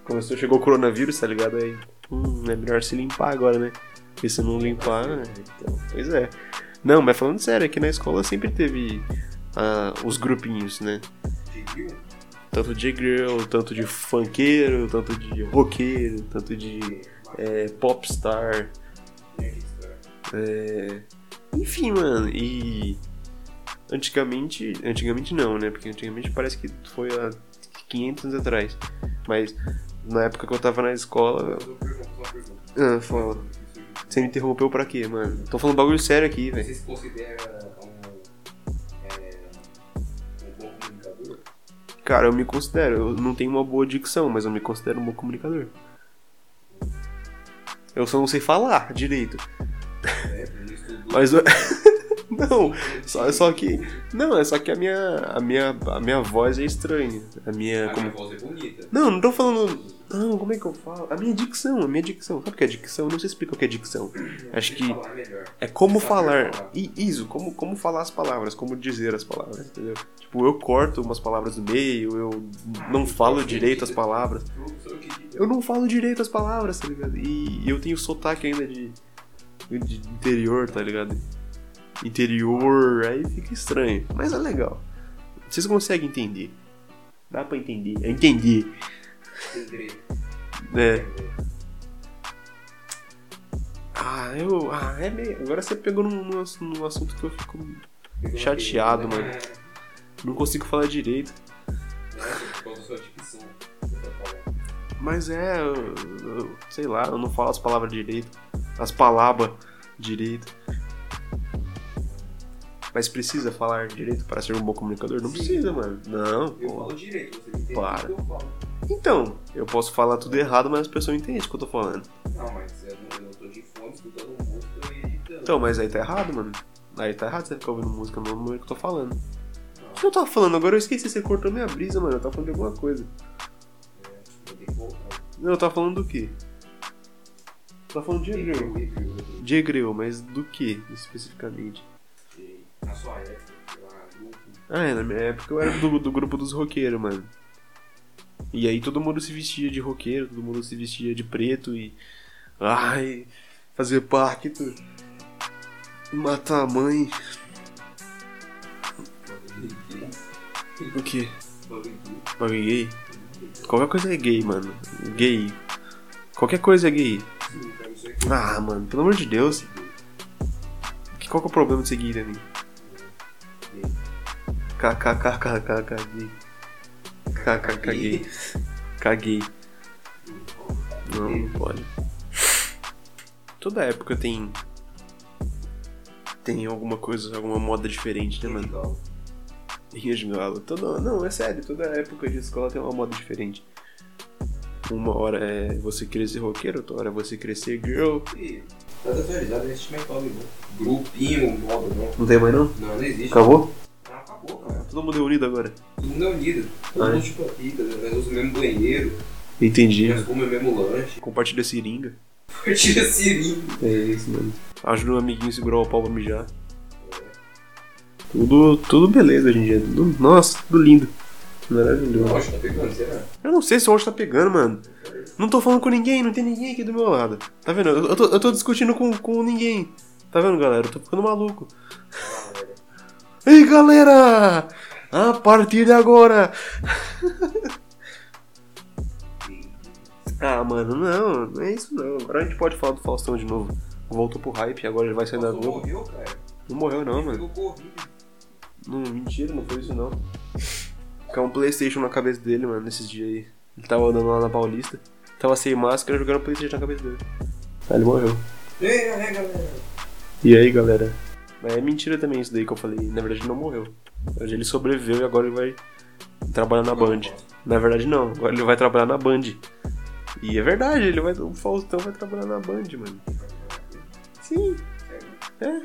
S1: Começou, chegou o coronavírus, tá ligado? Aí, hum, é melhor se limpar agora, né? Porque se não limpar, né? Então, pois é. Não, mas falando sério, aqui na escola sempre teve ah, os grupinhos, né? Tanto de girl, tanto de funkeiro, tanto de roqueiro, tanto de é, popstar. É... Enfim, mano, e. Antigamente. Antigamente não, né? Porque antigamente parece que foi há 500 anos atrás. Mas na época que eu tava na escola.
S2: Fazer uma pergunta, fazer uma pergunta.
S1: Ah, fala. Você me interrompeu pra quê, mano? Tô falando bagulho sério aqui, velho.
S2: Você se considera um, é, bom comunicador?
S1: Cara, eu me considero. Eu não tenho uma boa dicção, mas eu me considero um bom comunicador. Eu só não sei falar direito.
S2: É.
S1: Mas eu... não, só, só que não, é só que a minha a minha a minha voz é estranha. A minha
S2: A
S1: como...
S2: minha voz é bonita.
S1: Não, não tô falando não, como é que eu falo? A minha dicção, a minha dicção. Sabe o que é dicção? Eu não sei explicar o que é dicção. Acho que
S2: Falar melhor.
S1: é como falar.
S2: falar.
S1: I- Isso, como, como falar as palavras, como dizer as palavras, entendeu? Tipo, eu corto umas palavras no meio, eu não falo direito as palavras.
S2: Sou eu que
S1: não falo direito as palavras, tá ligado? E eu tenho sotaque ainda de, de interior, tá ligado? Interior, aí fica estranho. Mas é legal. Vocês conseguem entender. Dá pra entender. É entender.
S2: Entender.
S1: É. Ah, eu. Ah, é meio. Agora você pegou num, num ass- num assunto que eu fico.
S2: Pegou
S1: Chateado,
S2: uma-
S1: mano. Não consigo falar direito.
S2: Dicção. Você tá falando.
S1: Mas é. Eu, eu- sei lá, eu não falo as palavras direito. As palavras direito. Mas precisa falar direito para ser um bom comunicador? Não
S2: Sim.
S1: precisa, mano. Não.
S2: Eu
S1: pô.
S2: falo direito, você entende
S1: Para.
S2: o que eu falo.
S1: Então, eu posso falar tudo errado, mas as pessoas entendem o que eu tô falando.
S2: Não, mas eu não, eu não tô de fone escutando música e editando.
S1: Então, mas aí tá errado, mano. Aí tá errado você ficar ouvindo música no momento que eu tô falando.
S2: Não,
S1: O que eu tava falando? Agora eu esqueci, você cortou minha brisa, mano. Eu tava falando de alguma coisa.
S2: é.
S1: Não, eu tava falando do quê? Eu tava falando de
S2: review.
S1: De Egreu, mas do que especificamente?
S2: Na sua época, lá, grupo.
S1: Ah, é, na minha época eu era do, do grupo dos roqueiros, mano. E aí todo mundo se vestia de roqueiro, todo mundo se vestia de preto e. Ai, fazer pacto. Matar a mãe. O quê? Bagulho gay? Qualquer coisa é gay, mano. Gay. Qualquer coisa é gay. Ah, mano, pelo amor de Deus. Que- Qual que é o problema de ser gay, né? KKKKK gay. KKK gay. Caguei. Não, não pode. Toda época tem. Tem alguma coisa, alguma moda diferente, né, mano? De galo. Toda, não, é sério, toda época de escola tem uma moda diferente. Uma hora é você ser roqueiro, outra hora é você ser girl.
S2: E tá desatualizado, não existe mais tal não. Grupinho, moda, não.
S1: Não tem mais não?
S2: Não, não existe.
S1: Acabou? Todo mundo é unido agora.
S2: Todo mundo é unido. Todo
S1: Ah, é?
S2: mundo chupa pica, nós usamos o mesmo banheiro,
S1: Entendi.
S2: nós comemos o mesmo lanche.
S1: Compartilha seringa.
S2: Tira seringa.
S1: É isso, mano. Ajuda um amiguinho a segurar o pau pra mijar. Tudo, tudo beleza hoje em dia. Tudo, nossa, tudo lindo. Maravilhoso.
S2: Nossa, tá pegando, será?
S1: Eu não sei se o áudio tá pegando, mano. Não tô falando com ninguém, não tem ninguém aqui do meu lado. Tá vendo? Eu, eu tô, eu tô discutindo com, com ninguém. Tá vendo, galera? Eu tô ficando maluco. Ei, galera! A partir de agora! ah, mano, não, não é isso não. Agora a gente pode falar do Faustão de novo. Voltou pro hype, agora ele vai sair da Globo.
S2: morreu, cara.
S1: Não morreu não, mano.
S2: Pegou Covid.
S1: Não, mentira, não foi isso não. Caiu um Playstation na cabeça dele, mano, nesses dias aí. Ele tava andando lá na Paulista. Tava sem máscara jogando Playstation na cabeça dele. Aí ele morreu.
S2: Ei, é, galera.
S1: E aí, galera? Mas é mentira também isso daí que eu falei. Na verdade, ele não morreu. Ele sobreviveu e agora ele vai trabalhar na Band. Na verdade, não. Agora ele vai trabalhar na Band. E é verdade, ele vai, o Faustão vai trabalhar na Band, mano. Sim. É.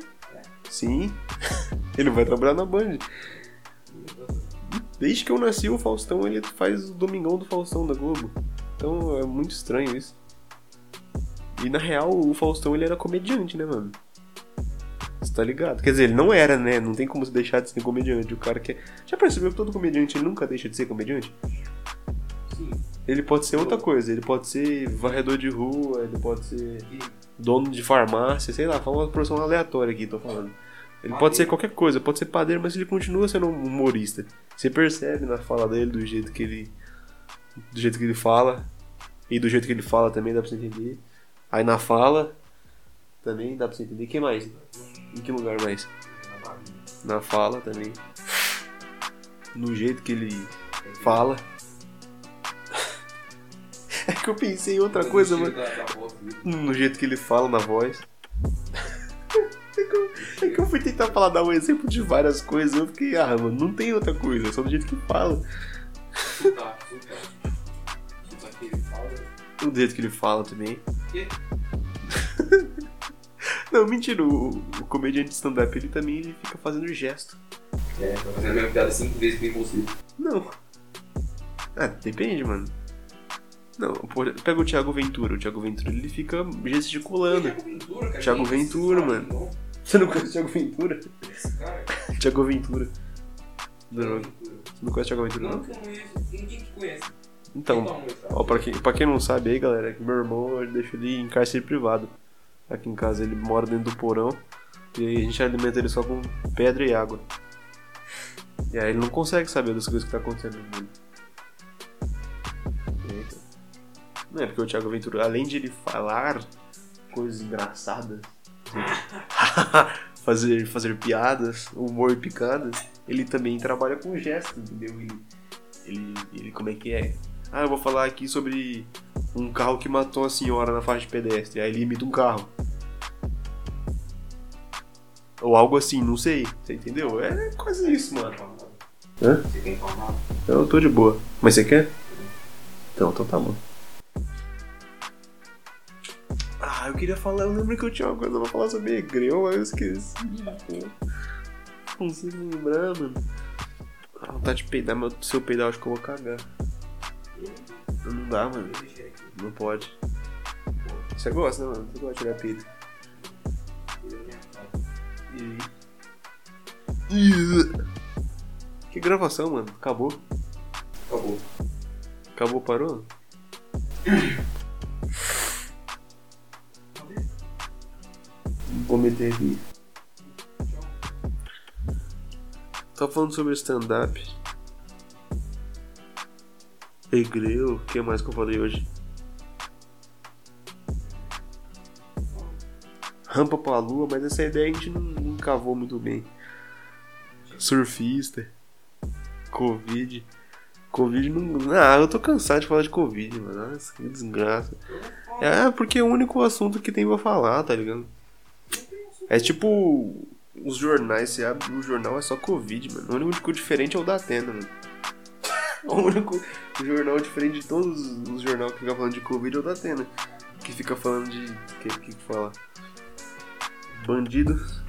S1: Sim. ele vai trabalhar na Band. Desde que eu nasci, o Faustão ele faz o Domingão do Faustão da Globo. Então é muito estranho isso. E na real, o Faustão ele era comediante, né, mano? Você tá ligado? Quer dizer, ele não era, né? Não tem como se deixar de ser comediante. O cara que. é- Já percebeu que todo comediante nunca deixa de ser comediante?
S2: Sim.
S1: Ele pode ser outra coisa. Ele pode ser varredor de rua, ele pode ser dono de farmácia, sei lá, fala uma profissão aleatória aqui, tô falando. Ele pode ser qualquer coisa, pode ser padeiro, mas ele continua sendo um humorista. Você percebe na fala dele, do jeito que ele. Do jeito que ele fala. E do jeito que ele fala também dá pra você entender. Aí na fala também dá pra você entender. que mais? Em que lugar mais? Na fala também. No jeito que ele fala. É que eu pensei em outra coisa, mano. No jeito que ele fala na voz. É que, eu, é que eu fui tentar falar, dar um exemplo de várias coisas. Eu fiquei, ah, mano, não tem outra coisa, é só do jeito que fala.
S2: Sotaque, sotaque. Sotaque que ele fala.
S1: Do jeito que ele fala também.
S2: Quê?
S1: Não, mentira, o, o comediante de stand-up ele também ele fica fazendo gesto.
S2: É, tá fazendo a mesma piada cinco vezes com você.
S1: Não. Ah, depende, mano. Não, por- pega o Thiago Ventura. O Thiago Ventura ele fica gesticulando.
S2: Thiago Ventura, cara.
S1: Thiago
S2: Quem é esse
S1: Ventura,
S2: cara?
S1: mano.
S2: Não,
S1: Você não conhece o Thiago Ventura?
S2: esse cara.
S1: Thiago Ventura. Não, não.
S2: Ventura.
S1: Você não conhece o Thiago Ventura,
S2: Não
S1: não?
S2: que eu conheço. Ninguém que conhece.
S1: Então,
S2: Quem?
S1: Ó, pra quem, pra quem não sabe aí, galera, é que meu irmão ele deixa ele em cárcere privado. Aqui em casa ele mora dentro do porão. E aí a gente alimenta ele só com pedra e água. E aí ele não consegue saber das coisas que tá acontecendo no mundo. Eita. Não é porque o Thiago Ventura, além de ele falar coisas engraçadas, fazer, fazer piadas, humor e picadas, ele também trabalha com gestos, entendeu? Ele, ele, ele como é que é? Ah, eu vou falar aqui sobre um carro que matou a senhora na faixa de pedestre. Aí ele imita um carro. Ou algo assim, não sei. Você entendeu? É quase isso, mano. Hã?
S2: Você tem falado?
S1: Eu tô de boa. Mas você quer? Então, então tá bom. Ah, eu queria falar, eu lembro que eu tinha uma coisa pra falar sobre Egreu, mas eu esqueci. Não consigo lembrar, mano. Ah, vontade de peidar, mas se eu peidar, eu acho que eu vou cagar. Não dá, mano. Não pode. Você gosta, né, mano? Você gosta de tirar peito. Que gravação, mano. Acabou.
S2: Acabou.
S1: Acabou, parou? Vou meter aqui. Tá falando sobre stand-up. Egreu, o que mais que eu falei hoje? Rampa pra lua, mas essa ideia a gente não, não cavou muito bem. Surfista. Covid. Covid não. Ah, eu tô cansado de falar de Covid, mano. Nossa, que desgraça.
S2: Eu vou
S1: É, porque é o único assunto que tem pra falar, tá ligado? É tipo. Os jornais, você abre o jornal é só Covid, mano. O único diferente é o da Atena, mano. O único jornal diferente de todos os jornais que ficam falando de Covid é o da Atena. Que fica falando de. que, que fala? Bandidos,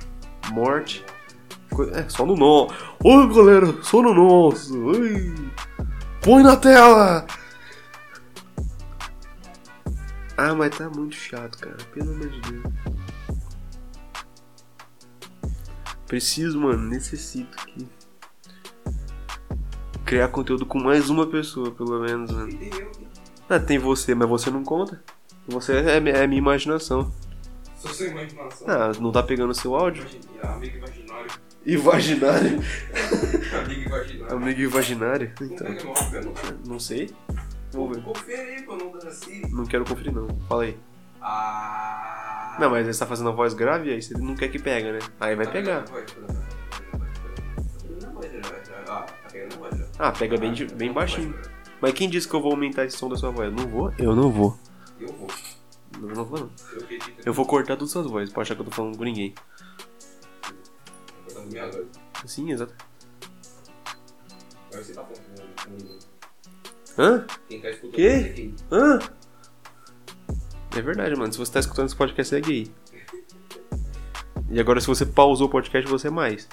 S1: morte. É, só no nó. Oi, galera, só no nosso. Oi. Põe na tela! Ah, mas tá muito chato, cara. Pelo amor de Deus. Preciso, mano, necessito que. Criar conteúdo com mais uma pessoa, pelo menos, mano. Ah, tem você, mas você não conta. Você é, é minha imaginação.
S2: Só sua imaginação.
S1: Ah, não tá pegando seu áudio?
S2: Imagina- Amigo imaginário.
S1: Imaginário.
S2: Amigo imaginário.
S1: Amigo imaginário?
S2: Não
S1: Então,
S2: não.
S1: não sei. Vamos ver.
S2: Confere aí pra não dar assim.
S1: Não quero conferir, não. Fala aí.
S2: Ah.
S1: Não, mas você tá fazendo a voz grave, aí você não quer que pega, né? Aí vai pegar.
S2: Ah, tá já.
S1: Ah, pega bem, bem baixinho. Mas quem disse que eu vou aumentar esse som da sua voz? Não vou? Eu não vou.
S2: Eu vou.
S1: Não, vou, não.
S2: Eu
S1: vou cortar todas as vozes pra achar que eu tô falando com ninguém.
S2: Voz.
S1: Sim, exato.
S2: Agora você tá falando com- comigo.
S1: Hã?
S2: Quem tá escutando
S1: Quê?
S2: é?
S1: Hã? É verdade, mano. Se você tá escutando esse podcast, é gay. E agora, se você pausou o podcast, você é mais.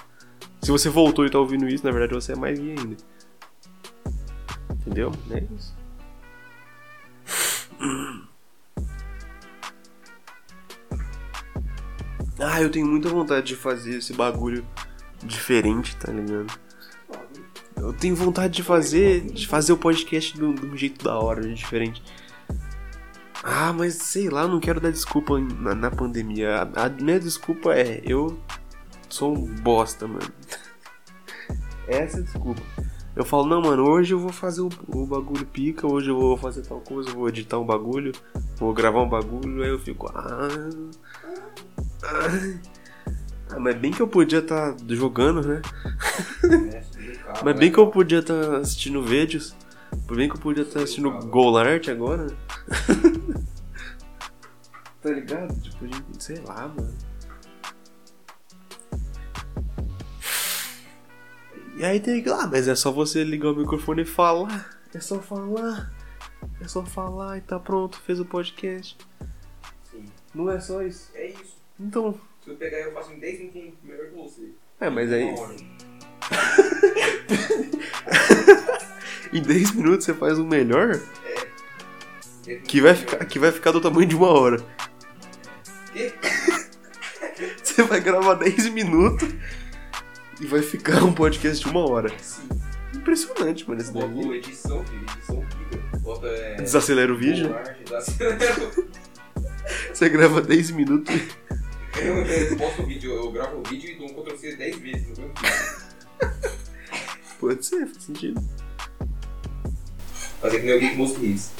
S1: Se você voltou e tá ouvindo isso, na verdade, você é mais gay ainda. Entendeu? É isso. Ah, eu tenho muita vontade de fazer esse bagulho diferente, tá ligado? Eu tenho vontade de fazer, de fazer o podcast de um, jeito da hora, diferente. Ah, mas sei lá, não quero dar desculpa na, na pandemia. A, a minha desculpa é, eu sou um bosta, mano. Essa é a desculpa. Eu falo, não, mano, hoje eu vou fazer o, o bagulho pica, hoje eu vou fazer tal coisa, vou editar um bagulho, vou gravar um bagulho, aí eu fico, ah. Ah, mas bem que eu podia estar jogando, né? Mas bem que eu podia estar assistindo vídeos. Bem que eu podia estar assistindo Golart agora. tá ligado? Tipo, de- sei lá, mano. E aí tem que ah, mas é só você ligar o microfone e falar. É só falar. É só falar e tá pronto, fez o podcast.
S2: Sim.
S1: Não é só isso.
S2: É isso.
S1: Então.
S2: Se eu pegar, eu faço em 10 minutos melhor que você.
S1: É, mas aí. Em 10 minutos você faz o melhor.
S2: Dez
S1: Que vai ficar, que vai ficar do tamanho de uma hora.
S2: Quê?
S1: Você vai gravar 10 minutos e vai ficar um podcast de uma hora.
S2: Sim.
S1: Impressionante, mano, esse
S2: Bota
S1: daí.
S2: edição, filho. Edição pica. Bota. É,
S1: Desacelera o vídeo,
S2: desacelera.
S1: você grava 10 minutos.
S2: Eu, eu posto o vídeo, eu gravo o vídeo e dou um Ctrl C 10 vezes no vídeo.
S1: Pode ser, faz sentido.
S2: Fazer que nem o Geek Music Hits.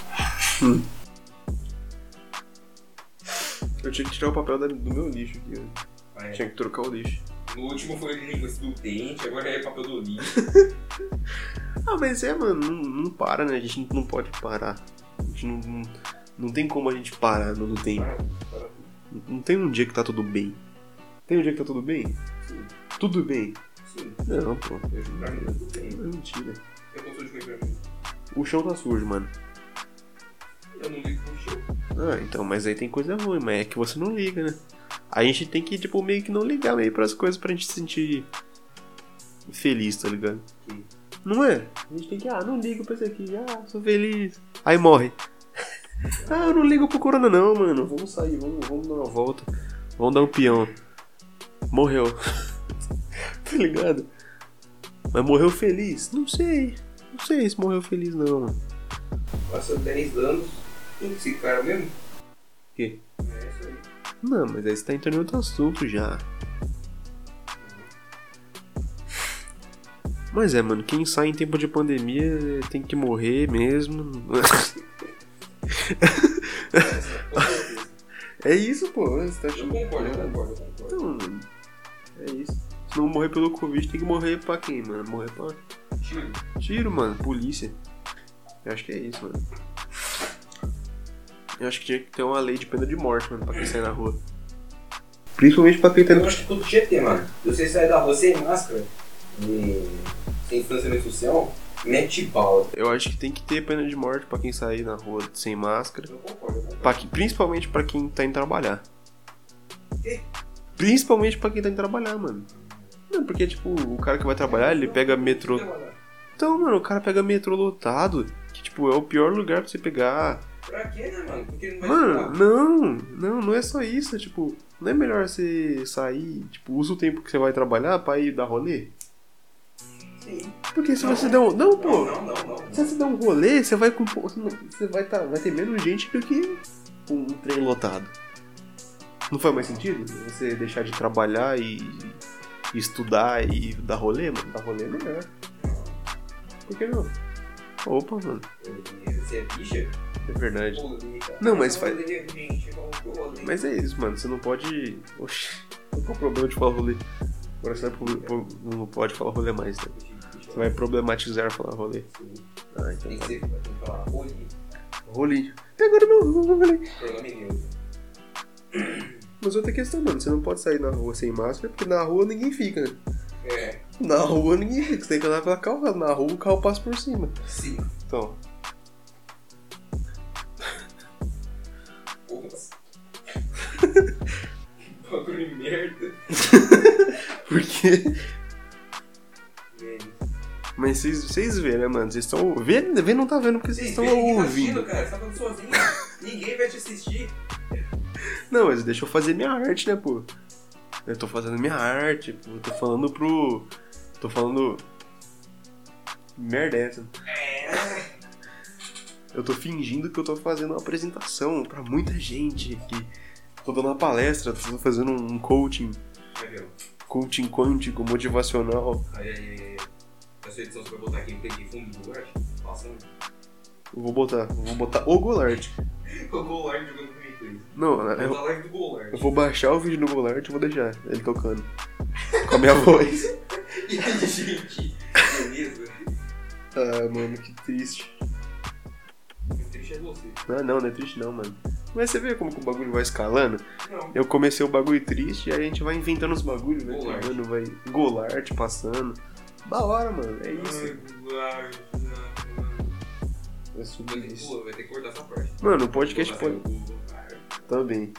S1: Eu tinha que tirar o papel da- do meu lixo aqui.
S2: Ah, é.
S1: Tinha que trocar o lixo.
S2: No último foi linguiça do dente, agora é papel do lixo.
S1: Ah, mas é, mano, não, não para, né? A gente não pode parar. A gente não, não, não tem como a gente parar no tempo.
S2: Para, para.
S1: Não tem um dia que tá tudo bem. Tem um dia que tá tudo bem?
S2: Sim,
S1: Tudo bem.
S2: sim.
S1: Não, pô.
S2: Eu juro pra mim, tudo
S1: É
S2: bem.
S1: mentira.
S2: Eu pra mim.
S1: O chão tá sujo, mano.
S2: Eu não ligo pro show.
S1: Ah, então, mas aí tem coisa ruim, mas é que você não liga, né? A gente tem que, tipo, meio que não ligar meio pras coisas pra gente se sentir feliz, tá ligado?
S2: Sim.
S1: Não é? A gente tem que, ah, não ligo pra isso aqui, ah, sou feliz. Aí morre. Ah, eu não ligo pro corona não, mano. Vamos sair, vamos, vamos dar uma volta. Vamos dar um peão. Morreu. tá ligado? Mas morreu feliz? Não sei. Não sei se morreu feliz não, mano.
S2: Passa 10 anos. Que esse cara mesmo?
S1: Que?
S2: É isso aí.
S1: Não, mas aí você tá entrando em outro assunto já. Mas é, mano, quem sai em tempo de pandemia tem que morrer mesmo. É isso, pô. Você tá
S2: Eu
S1: achando
S2: concordo, eu concordo, eu concordo.
S1: Então, mano, é isso. Se não morrer pelo Covid, tem que morrer pra quem, mano? Morrer pra
S2: Tiro.
S1: tiro, mano. Polícia. Eu acho que é isso, mano. Eu acho que tinha que ter uma lei de pena de morte, mano, pra quem sair na rua. Principalmente pra quem tá
S2: Eu acho que tudo tinha que ter, mano. Se você sair da rua sem máscara e sem distanciamento social, mete bala.
S1: Eu acho que tem que ter pena de morte pra quem sair na rua sem máscara.
S2: Eu concordo, eu concordo.
S1: Pra que- principalmente pra quem tá indo trabalhar.
S2: Quê?
S1: Principalmente pra quem tá indo trabalhar, mano. Não, porque, tipo, o cara que vai trabalhar, ele pega metrô. Então, mano, o cara pega metrô lotado, que, tipo, é o pior lugar pra você pegar.
S2: Pra quê, né, mano? Porque não vai
S1: Mano, não, não, não é só isso, tipo, não é melhor você sair, tipo, usa o tempo que você vai trabalhar pra ir dar rolê?
S2: Sim.
S1: Porque se você der um. Não, pô!
S2: Não, não, não, não.
S1: Se você der um rolê, você vai com. Você não- vai, tá, vai ter menos gente do que um trem lotado. Não faz mais sentido? Você deixar de trabalhar e, estudar e dar rolê, mano? Dar rolê é melhor. Por que não? Opa, mano,
S2: Você é bicha?
S1: é verdade. Não, mas faz-. Mas é isso, mano. Você não pode. Oxi, qual é o problema de falar rolê? Agora você não pode falar rolê mais, né? Você vai problematizar falar rolê. Ah, então
S2: Tem que
S1: tá.
S2: ser, tem que falar rolê.
S1: E agora não rolê. Mas outra questão, mano, você não pode sair na rua sem máscara, porque na rua ninguém fica, né?
S2: É,
S1: Na rua ninguém fica, você tem que andar pela calçada. Na rua o carro passa por cima.
S2: sim.
S1: Então.
S2: Bagulho de merda.
S1: por quê? Mas vocês, vocês vê, né, mano? Vocês estão. Vê, vê não tá vendo porque vocês estão
S2: tá
S1: ouvindo.
S2: assistindo, cara. Você tá falando sozinho. ninguém vai te assistir.
S1: Não, mas deixa eu fazer minha arte, né, pô? Eu tô fazendo minha arte, pô. Eu tô falando pro. Tô falando. Merda é essa? Eu tô fingindo que eu tô fazendo uma apresentação pra muita gente aqui. Tô dando uma palestra, tô fazendo um coaching, coaching quântico, motivacional.
S2: Aí, aí, aí. Essa edição você vai botar aqui em play de fundo do? Passando.
S1: Eu vou botar, eu vou botar o Golart.
S2: O Golard jogando com replay.
S1: Não,
S2: Vou
S1: eu,
S2: dar live do Golard.
S1: eu vou baixar o vídeo do Golart e vou deixar ele tocando. Com a minha voz.
S2: E aí, gente? Beleza?
S1: Ah, mano, que triste.
S2: O triste é você.
S1: Não, não, não é triste não, mano. Mas você vê como que o bagulho vai escalando?
S2: Não.
S1: Eu comecei o bagulho triste e aí a gente vai inventando os bagulhos, né? Pegando, vai Golart passando. Da hora, mano. É isso.
S2: Ai, Golard.
S1: É sobre
S2: Vai ter,
S1: isso.
S2: vai ter que cortar essa parte.
S1: Mano, o podcast pode.
S2: o.
S1: Também.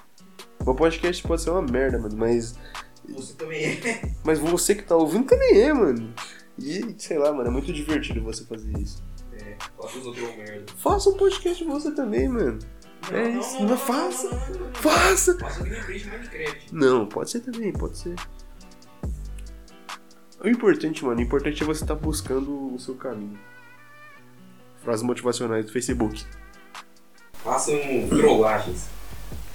S1: O podcast pode ser uma merda, mano, mas.
S2: Você também é.
S1: Mas você que tá ouvindo também é, mano. E sei lá, mano, é muito divertido você fazer isso.
S2: É, faça os outros merda.
S1: Faça um podcast você também, mano. É isso, não faça.
S2: não, não, não.
S1: Faça!
S2: Faça de Minecraft.
S1: Não, pode ser também, pode ser. O importante, mano, o importante é você estar buscando o seu caminho. Frases motivacionais do Facebook.
S2: Façam trollagens.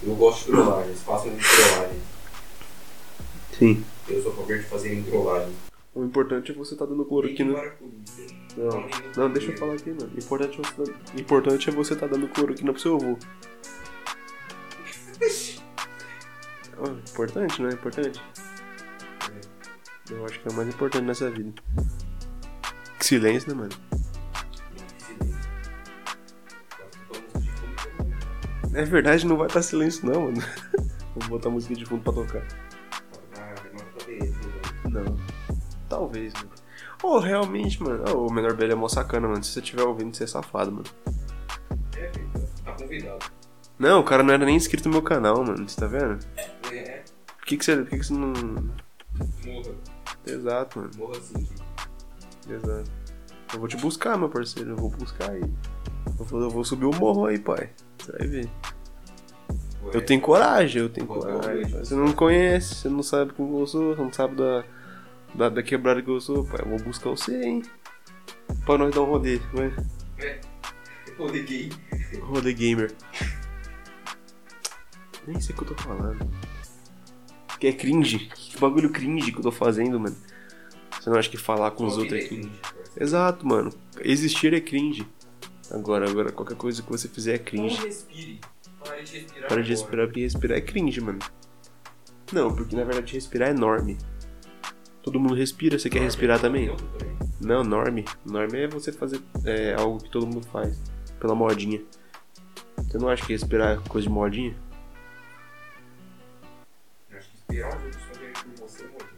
S2: Eu gosto de trollagens. Façam trollagens.
S1: Sim.
S2: Eu sou a favor de fazerem trollagem.
S1: O importante é você estar dando
S2: Ligue
S1: cloroquina.
S2: polícia.
S1: Não, não, deixa eu falar aqui, mano. O importante é você, dar- importante é você estar dando cloroquina pro seu avô. Importante, não é importante? Eu acho que é o mais importante nessa vida. Silêncio, né, mano? É verdade, não vai estar silêncio, não, mano. Vou botar música de fundo pra tocar.
S2: Tá.
S1: Não. Talvez, mano. Ou realmente, mano. ô, o menor Belo é mó sacana, mano. Se você estiver ouvindo, você é safado, mano.
S2: É, tá convidado.
S1: Não, o cara não era nem inscrito no meu canal, mano. Você tá vendo?
S2: É,
S1: Por que, que você. Por que, que você não.
S2: morra.
S1: Exato, mano.
S2: Morra assim.
S1: Exato. Eu vou te buscar, meu parceiro. Eu vou buscar aí. Eu vou, eu vou subir o morro aí, pai. Você vai ver.
S2: Ué,
S1: Eu tenho coragem, eu tenho coragem. Você não me conhece, você não sabe quem eu sou, você não sabe da, da, da quebrada que eu sou, pai. Eu vou buscar você, hein? Pra nós dar um rolê, vai.
S2: É.
S1: Rolê gamer. Nem sei o que eu tô falando. Que é cringe. Que bagulho cringe que eu tô fazendo, mano. Você não acha que falar com os outros é cringe? Exato, mano. Existir é cringe. Agora, agora, qualquer coisa que você fizer é
S2: Não
S1: cringe.
S2: respire. Pare de respirar.
S1: Para de respirar, porque respirar é cringe, mano. Não, porque na verdade respirar é norme. Todo mundo respira, você quer respirar também?
S2: Eu também.
S1: Não, norme. Norme é você fazer é, algo que todo mundo faz. Pela modinha. Você não acha que respirar é coisa de modinha?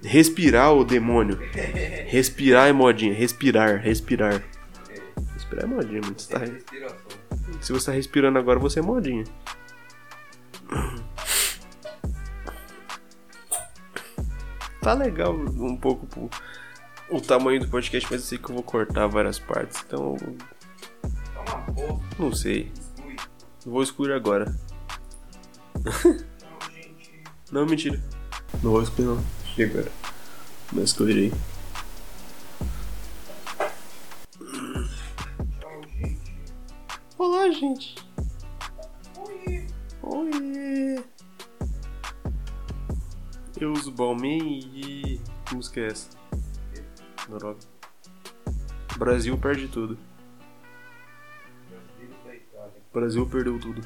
S1: Respirar, ô demônio. Respirar é modinha. Respirar, respirar. Respirar é modinha, mano. Você tá. Se você tá respirando agora, você é modinha. Tá legal um pouco pro- o tamanho do podcast, mas eu sei que eu vou cortar várias partes. Então, não sei. vou excluir agora.
S2: Não,
S1: mentira. Não vou excluir não. Agora? Mas excluirei.
S2: Tchau, gente.
S1: Olá, gente.
S2: Oi.
S1: Oi. Eu uso Balmain e. Que música é essa? Noruega. Brasil perde tudo. Brasil perdeu tudo.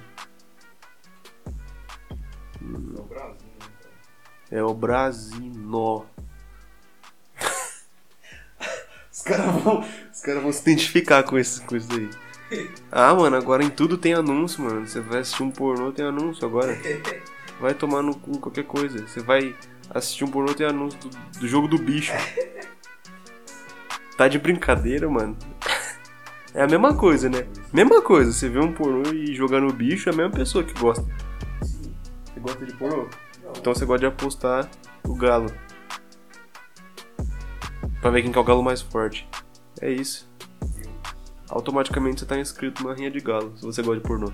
S2: É o Brasil.
S1: É o Brasinó. os caras vão, os cara vão se identificar com isso, com isso aí. Ah, mano, agora em tudo tem anúncio, mano. Você vai assistir um pornô, tem anúncio agora. Vai tomar no cu qualquer coisa. Você vai assistir um pornô, tem anúncio do, do jogo do bicho. Tá de brincadeira, mano. É a mesma coisa, né? Mesma coisa, você vê um pornô e jogar no bicho, é a mesma pessoa que gosta. Você gosta de pornô? Então você gosta de apostar o galo. Pra ver quem que é o galo mais forte. É isso. Automaticamente você tá inscrito numa rinha de galo, se você gosta de pornô.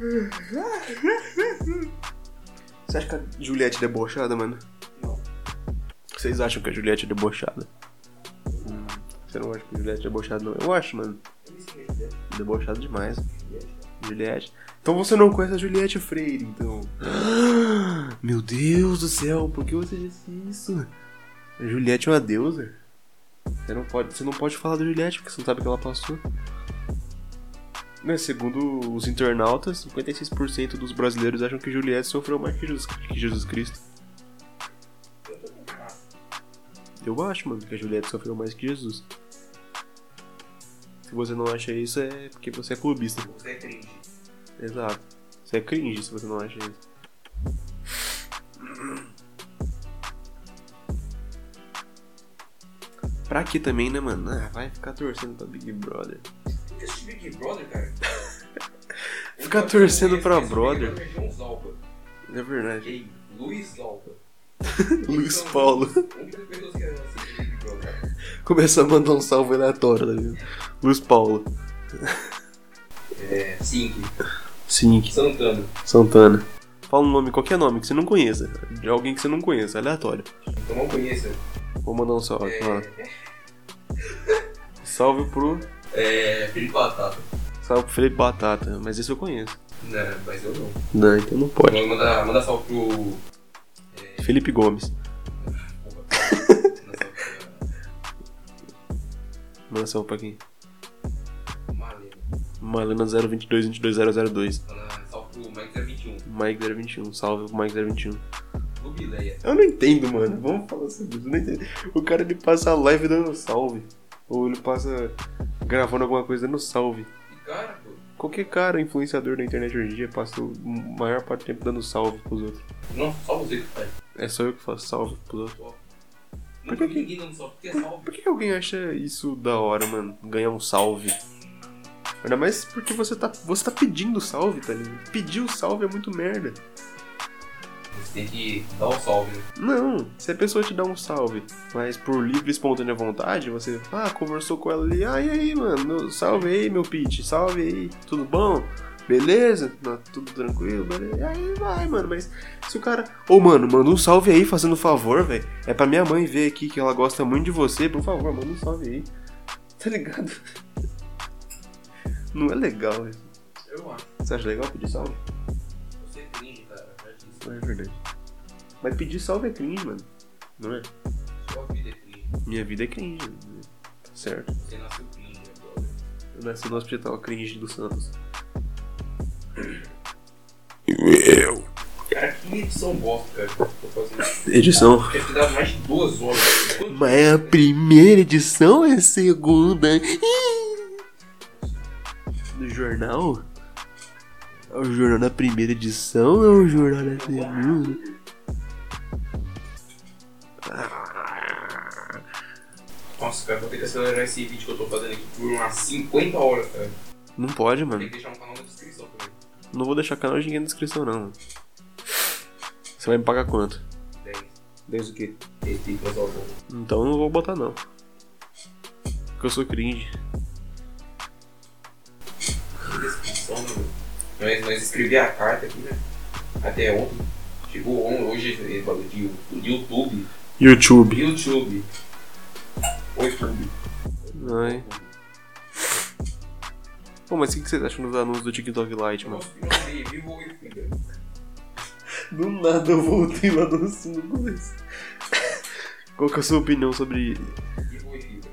S1: Você acha que a Juliette é debochada, mano?
S2: Não.
S1: Vocês acham que a Juliette é debochada? Você não acha que a Juliette é debochada, não? Eu acho, mano. Debochada demais.
S2: Juliette.
S1: Juliette. Então você não conhece a Juliette Freire, então. Meu Deus do céu, por que você disse isso? A Juliette é uma deusa. Você não pode, você não pode falar da Juliette porque você não sabe o que ela passou. Né, segundo os internautas, 56% dos brasileiros acham que Juliette sofreu mais que Jesus, que Jesus Cristo.
S2: Eu acho,
S1: mano, que a Juliette sofreu mais que Jesus. Se você não acha isso, é porque você é clubista.
S2: Você é cringe.
S1: Exato. Você é cringe se você não acha isso. Pra que também, né, mano? Ah, vai ficar torcendo pra Big Brother.
S2: Assistir Big Brother, cara.
S1: Ficar torcendo pra
S2: conheço
S1: brother.
S2: É.
S1: É verdade.
S2: Ei, Luiz Zalpa.
S1: Luiz
S2: Então,
S1: Paulo. Começa a mandar um salve aleatório, tá ligado? Luiz Paulo.
S2: É, Sink.
S1: Sim,
S2: Santana.
S1: Santana. Fala um nome, qualquer nome que você não conheça. De alguém que você não conheça, aleatório.
S2: Então não conheço.
S1: Vou mandar um salve.
S2: É.
S1: Salve pro.
S2: é, Felipe Batata.
S1: Salve pro Felipe Batata. Mas esse eu conheço.
S2: Não, mas eu não.
S1: Não, então não pode.
S2: Vamos mandar, mandar salve pro.
S1: Felipe Gomes. Manda salve pra quem?
S2: Malena.
S1: Malena 022 22002.
S2: Mandar salve pro Mike 021.
S1: Mike 021. Salve pro Mike 021. Eu não entendo, mano. Vamos falar sobre isso. Eu não entendo. O cara ele passa a live dando salve. Ou ele passa gravando alguma coisa dando salve.
S2: E cara, pô.
S1: Qualquer cara influenciador da internet hoje em dia passa o maior parte do tempo dando salve pros outros.
S2: Não, só você que faz.
S1: É só eu que faço salve pros outros. Por que
S2: porque é salve.
S1: Por que alguém acha isso da hora, mano? Ganhar um salve. Ainda mais porque você tá, você tá pedindo salve, tá ligado? Pedir o salve é muito merda.
S2: Você tem que dar um salve, né?
S1: Não, se a pessoa te dá um salve, mas por livre e espontânea vontade, você, ah, conversou com ela ali, ah, e aí, mano, salve aí, meu pitch, salve aí, tudo bom? Beleza? Tá tudo tranquilo, beleza? Aí vai, mano, mas se o cara, ô, mano, manda um salve aí, fazendo favor, velho, é pra minha mãe ver aqui que ela gosta muito de você, por favor, manda um salve aí, tá ligado? Não é legal isso.
S2: Eu acho.
S1: Você acha legal pedir salve?
S2: É
S1: verdade. Mas pedir salve é cringe, mano, não é?
S2: Sua vida é cringe.
S1: Minha vida é cringe, né? tá certo.
S2: Você nasceu cringe, né, brother?
S1: Eu nasci no hospital cringe do Santos.
S2: Cara, que edição bosta, cara. que eu Tô fazendo.
S1: Edição.
S2: Deve ter dado mais de duas horas.
S1: Mas é a primeira edição é a segunda. Do jornal? É o jornal da primeira edição ou é o jornal da segunda?
S2: Nossa, cara, vou ter que acelerar esse vídeo que eu tô fazendo aqui por umas 50 horas, cara.
S1: Não pode,
S2: Tem
S1: mano.
S2: que deixar um canal na descrição também.
S1: Não vou deixar canal de ninguém na descrição, não. mano. Você vai me pagar quanto?
S2: 10.
S1: 10 o quê? Então eu não vou botar, não. Porque eu sou cringe.
S2: descrição, né, mano? Nós, nós escrevi a carta aqui, né? Até ontem. Chegou on- hoje esse bagulho de, de YouTube.
S1: YouTube.
S2: YouTube. Oi, YouTube.
S1: Ai. Pô, mas o que que vocês acham dos anúncios do TikTok Lite, mano? Do nada eu voltei lá do assunto começo. Qual que é a sua opinião sobre.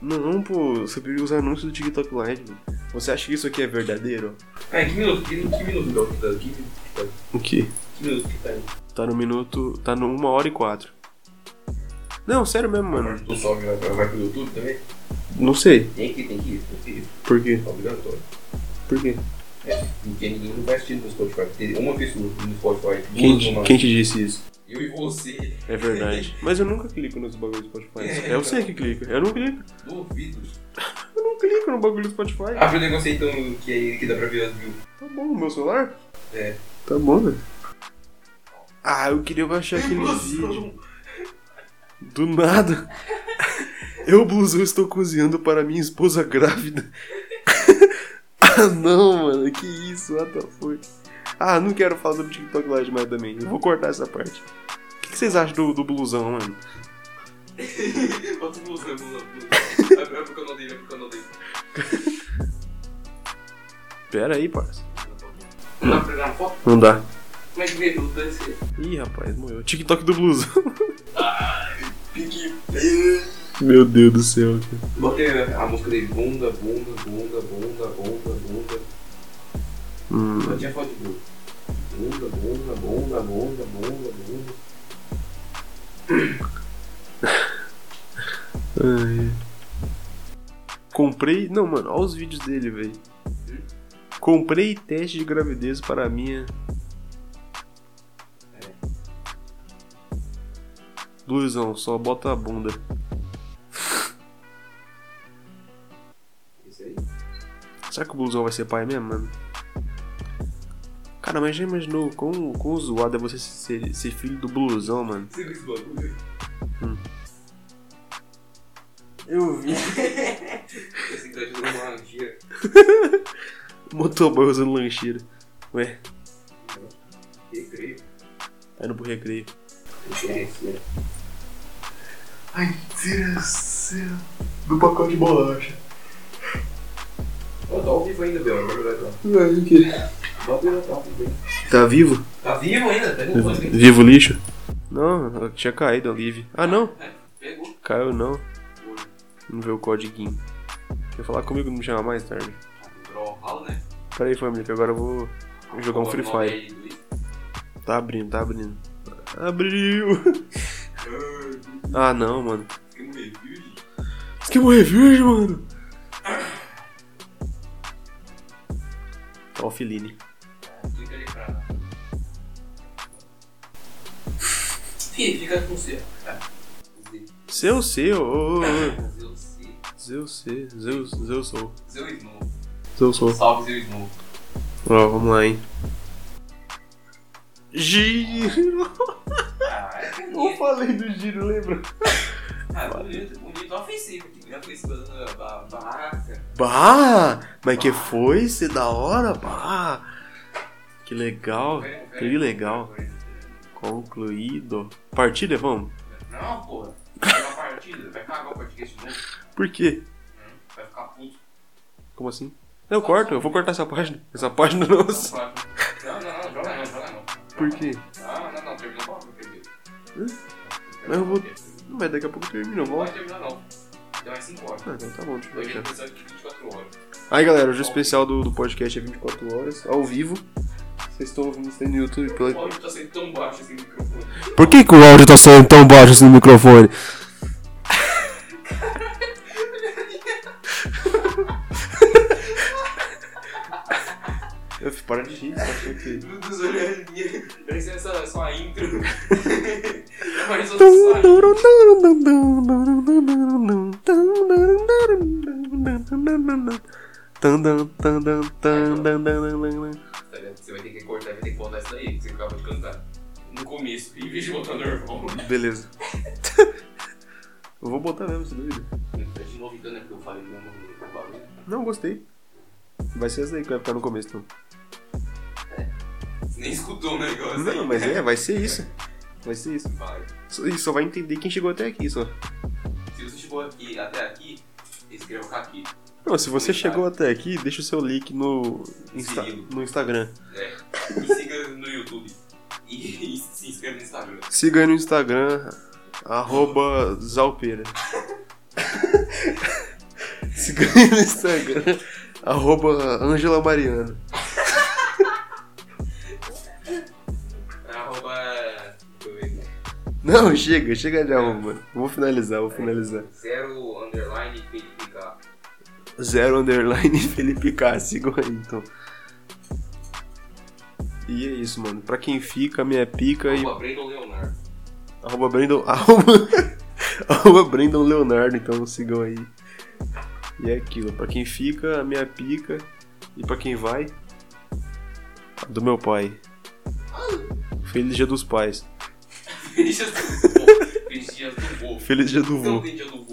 S1: Não, pô, sobre os anúncios do TikTok Lite, mano. Você acha que isso aqui é verdadeiro?
S2: Em que minuto? Que, que minuto que tá? Que minuto que tá?
S1: O quê?
S2: Que minuto que tá aí?
S1: Tá no minuto. Tá no 1 hora e 4. Não, sério mesmo, mano.
S2: O sobe vai, vai pro YouTube também?
S1: Não sei.
S2: Tem que ir, tem que ir, tem que ir.
S1: Por quê?
S2: Tá obrigatório.
S1: Por quê?
S2: É, porque ninguém não vai assistir no Spotify. Tem uma pessoa no Spotify,
S1: Quem, te- quem te disse isso?
S2: Eu e você.
S1: É verdade. Mas eu nunca clico nos bagulhos do Spotify. É você que clica. Eu não clico.
S2: Duvido.
S1: Eu clico no bagulho do Spotify.
S2: Abre o negócio aí então que, aí, que dá pra ver as views.
S1: Tá bom, no meu celular?
S2: É.
S1: Tá bom, velho. Ah, eu queria baixar aquele vídeo. Do nada. Eu, blusão, estou cozinhando para minha esposa grávida. ah, não, mano. Que isso? What the fuck? Ah, não quero falar sobre TikTok Live mais também. Eu vou cortar essa parte. O que, que vocês acham do, do blusão, mano?
S2: Bota o blusão, blusão, blusão.
S1: Pera aí, parça.
S2: Não dá pra pegar uma foto?
S1: Não dá.
S2: Como é que vê pelo dance?
S1: Ih, rapaz, morreu. TikTok do blusão.
S2: Pique.
S1: Meu Deus do céu, cara.
S2: Botei a música dele, bunda, bunda, bunda, bunda, bunda, bunda.
S1: Hum.
S2: Não tinha foto de bunda. Bunda, bunda, bunda, bunda, bunda, bunda.
S1: Ai. Comprei. Não, mano, olha os vídeos dele, velho. Comprei teste de gravidez para a minha. Blusão, só bota a bunda.
S2: Isso aí.
S1: Será que o blusão vai ser pai mesmo, mano? Cara, mas já imaginou quão, quão zoado é você ser, ser filho do blusão, mano?
S2: Você viu esse bagulho?
S1: Eu vi.
S2: Esse cara jogou uma lancia.
S1: Motoboy usando lancheira. Ué,
S2: Recreio.
S1: tá indo pro recreio.
S2: Referência.
S1: Ai, tira do céu. Do pacote de bolacha.
S2: Ó, tá ao vivo ainda, Bel. Vai lá.
S1: Ai, que...
S2: Tá ao vivo, tá vivo.
S1: Tá vivo?
S2: Tá vivo ainda? Tá fone.
S1: Vivo lixo? Não, eu tinha caído a Live. Ah, não.
S2: É, Pegou.
S1: Caiu não. Não vê o códiguinho. Quer falar comigo? Não me chama mais tarde. Pera aí, família, que agora eu vou jogar um Free
S2: O
S1: Fire. Tá abrindo, tá abrindo. Abriu! Ah, não, mano.
S2: Um review,
S1: mano. Offline.
S2: Clica ali pra. Fih, fica com C. Tá.
S1: Seu, seu, ô, ô, ô.
S2: Zeu C.
S1: Zeu, C,
S2: Snow.
S1: Zeu sou.
S2: Salve, Zeu Snow.
S1: Ó, vamos lá, hein. Giro!
S2: Ah, é
S1: Eu
S2: bonito.
S1: falei do giro, lembra?
S2: Ah, bonito, bonito. Ofensivo. Que já foi esse ba- barraca.
S1: Bah! Mas que foi? Ser da hora? Bah! Que legal, que legal. Concluído. Partida, vamos?
S2: Não, porra. Vai uma partida. Vai cagar o podcast novo.
S1: Por quê?
S2: Vai ficar puto.
S1: Como assim? Eu corto, eu vou cortar essa página. Essa página não.
S2: Não, não, não, joga não, joga não.
S1: Por quê?
S2: Ah, não, não, terminou o primeiro.
S1: Mas eu vou. Mas daqui a pouco termina, eu
S2: Não vai
S1: volto.
S2: terminar não. Deu mais 5 horas.
S1: Ah, então tá bom, deixa eu
S2: Hoje é
S1: deixar.
S2: episódio de 24 horas.
S1: Aí galera, hoje o especial do, do podcast é 24 horas, ao vivo. Vocês estão ouvindo isso aí no YouTube
S2: O
S1: pela.
S2: áudio tá sendo tão baixo assim no microfone.
S1: Por que, que o áudio tá saindo tão baixo assim no microfone? Para de rir, só que.
S2: Dos olhadinhos. Parecendo só, só a intro. A intro. Tá ligado? Você vai ter que cortar, vai ter que botar isso daí, que você acaba de cantar. No começo, em vez de botar normal.
S1: Beleza. Eu vou botar mesmo, esse doido.
S2: De novo então, né? Porque eu falei bagulho.
S1: Não, gostei. Vai ser essa aí que vai ficar no começo, então.
S2: Você nem escutou o negócio.
S1: Não,
S2: aí.
S1: mas é, vai ser isso. Vai ser isso.
S2: Vai.
S1: Só- E só vai entender quem chegou até aqui, só.
S2: Se você chegou aqui, até aqui, escreva aqui.
S1: Não, se você chegou até aqui, deixa o seu link no, Insta- no Instagram.
S2: É. E siga no YouTube. E, e se inscreva no Instagram.
S1: Siga aí no Instagram, arroba Zalpeira. Siga aí no Instagram, arroba Angela Mariana.
S2: Arroba.
S1: Não, chega, chega de arroba. Vou finalizar, vou finalizar.
S2: Zero underline Felipe K.
S1: Zero underline Felipe K, sigam aí então. E é isso, mano. Pra quem fica, minha pica e.
S2: Arroba Brandon Leonardo.
S1: Arroba Brandon. Arroba, arroba Brandon Leonardo, então sigam aí. E é aquilo. Pra quem fica, a minha pica. E pra quem vai, a do meu pai. Feliz dia dos pais.
S2: Feliz dia do vô. Feliz dia do vô.
S1: Feliz
S2: dia do vô.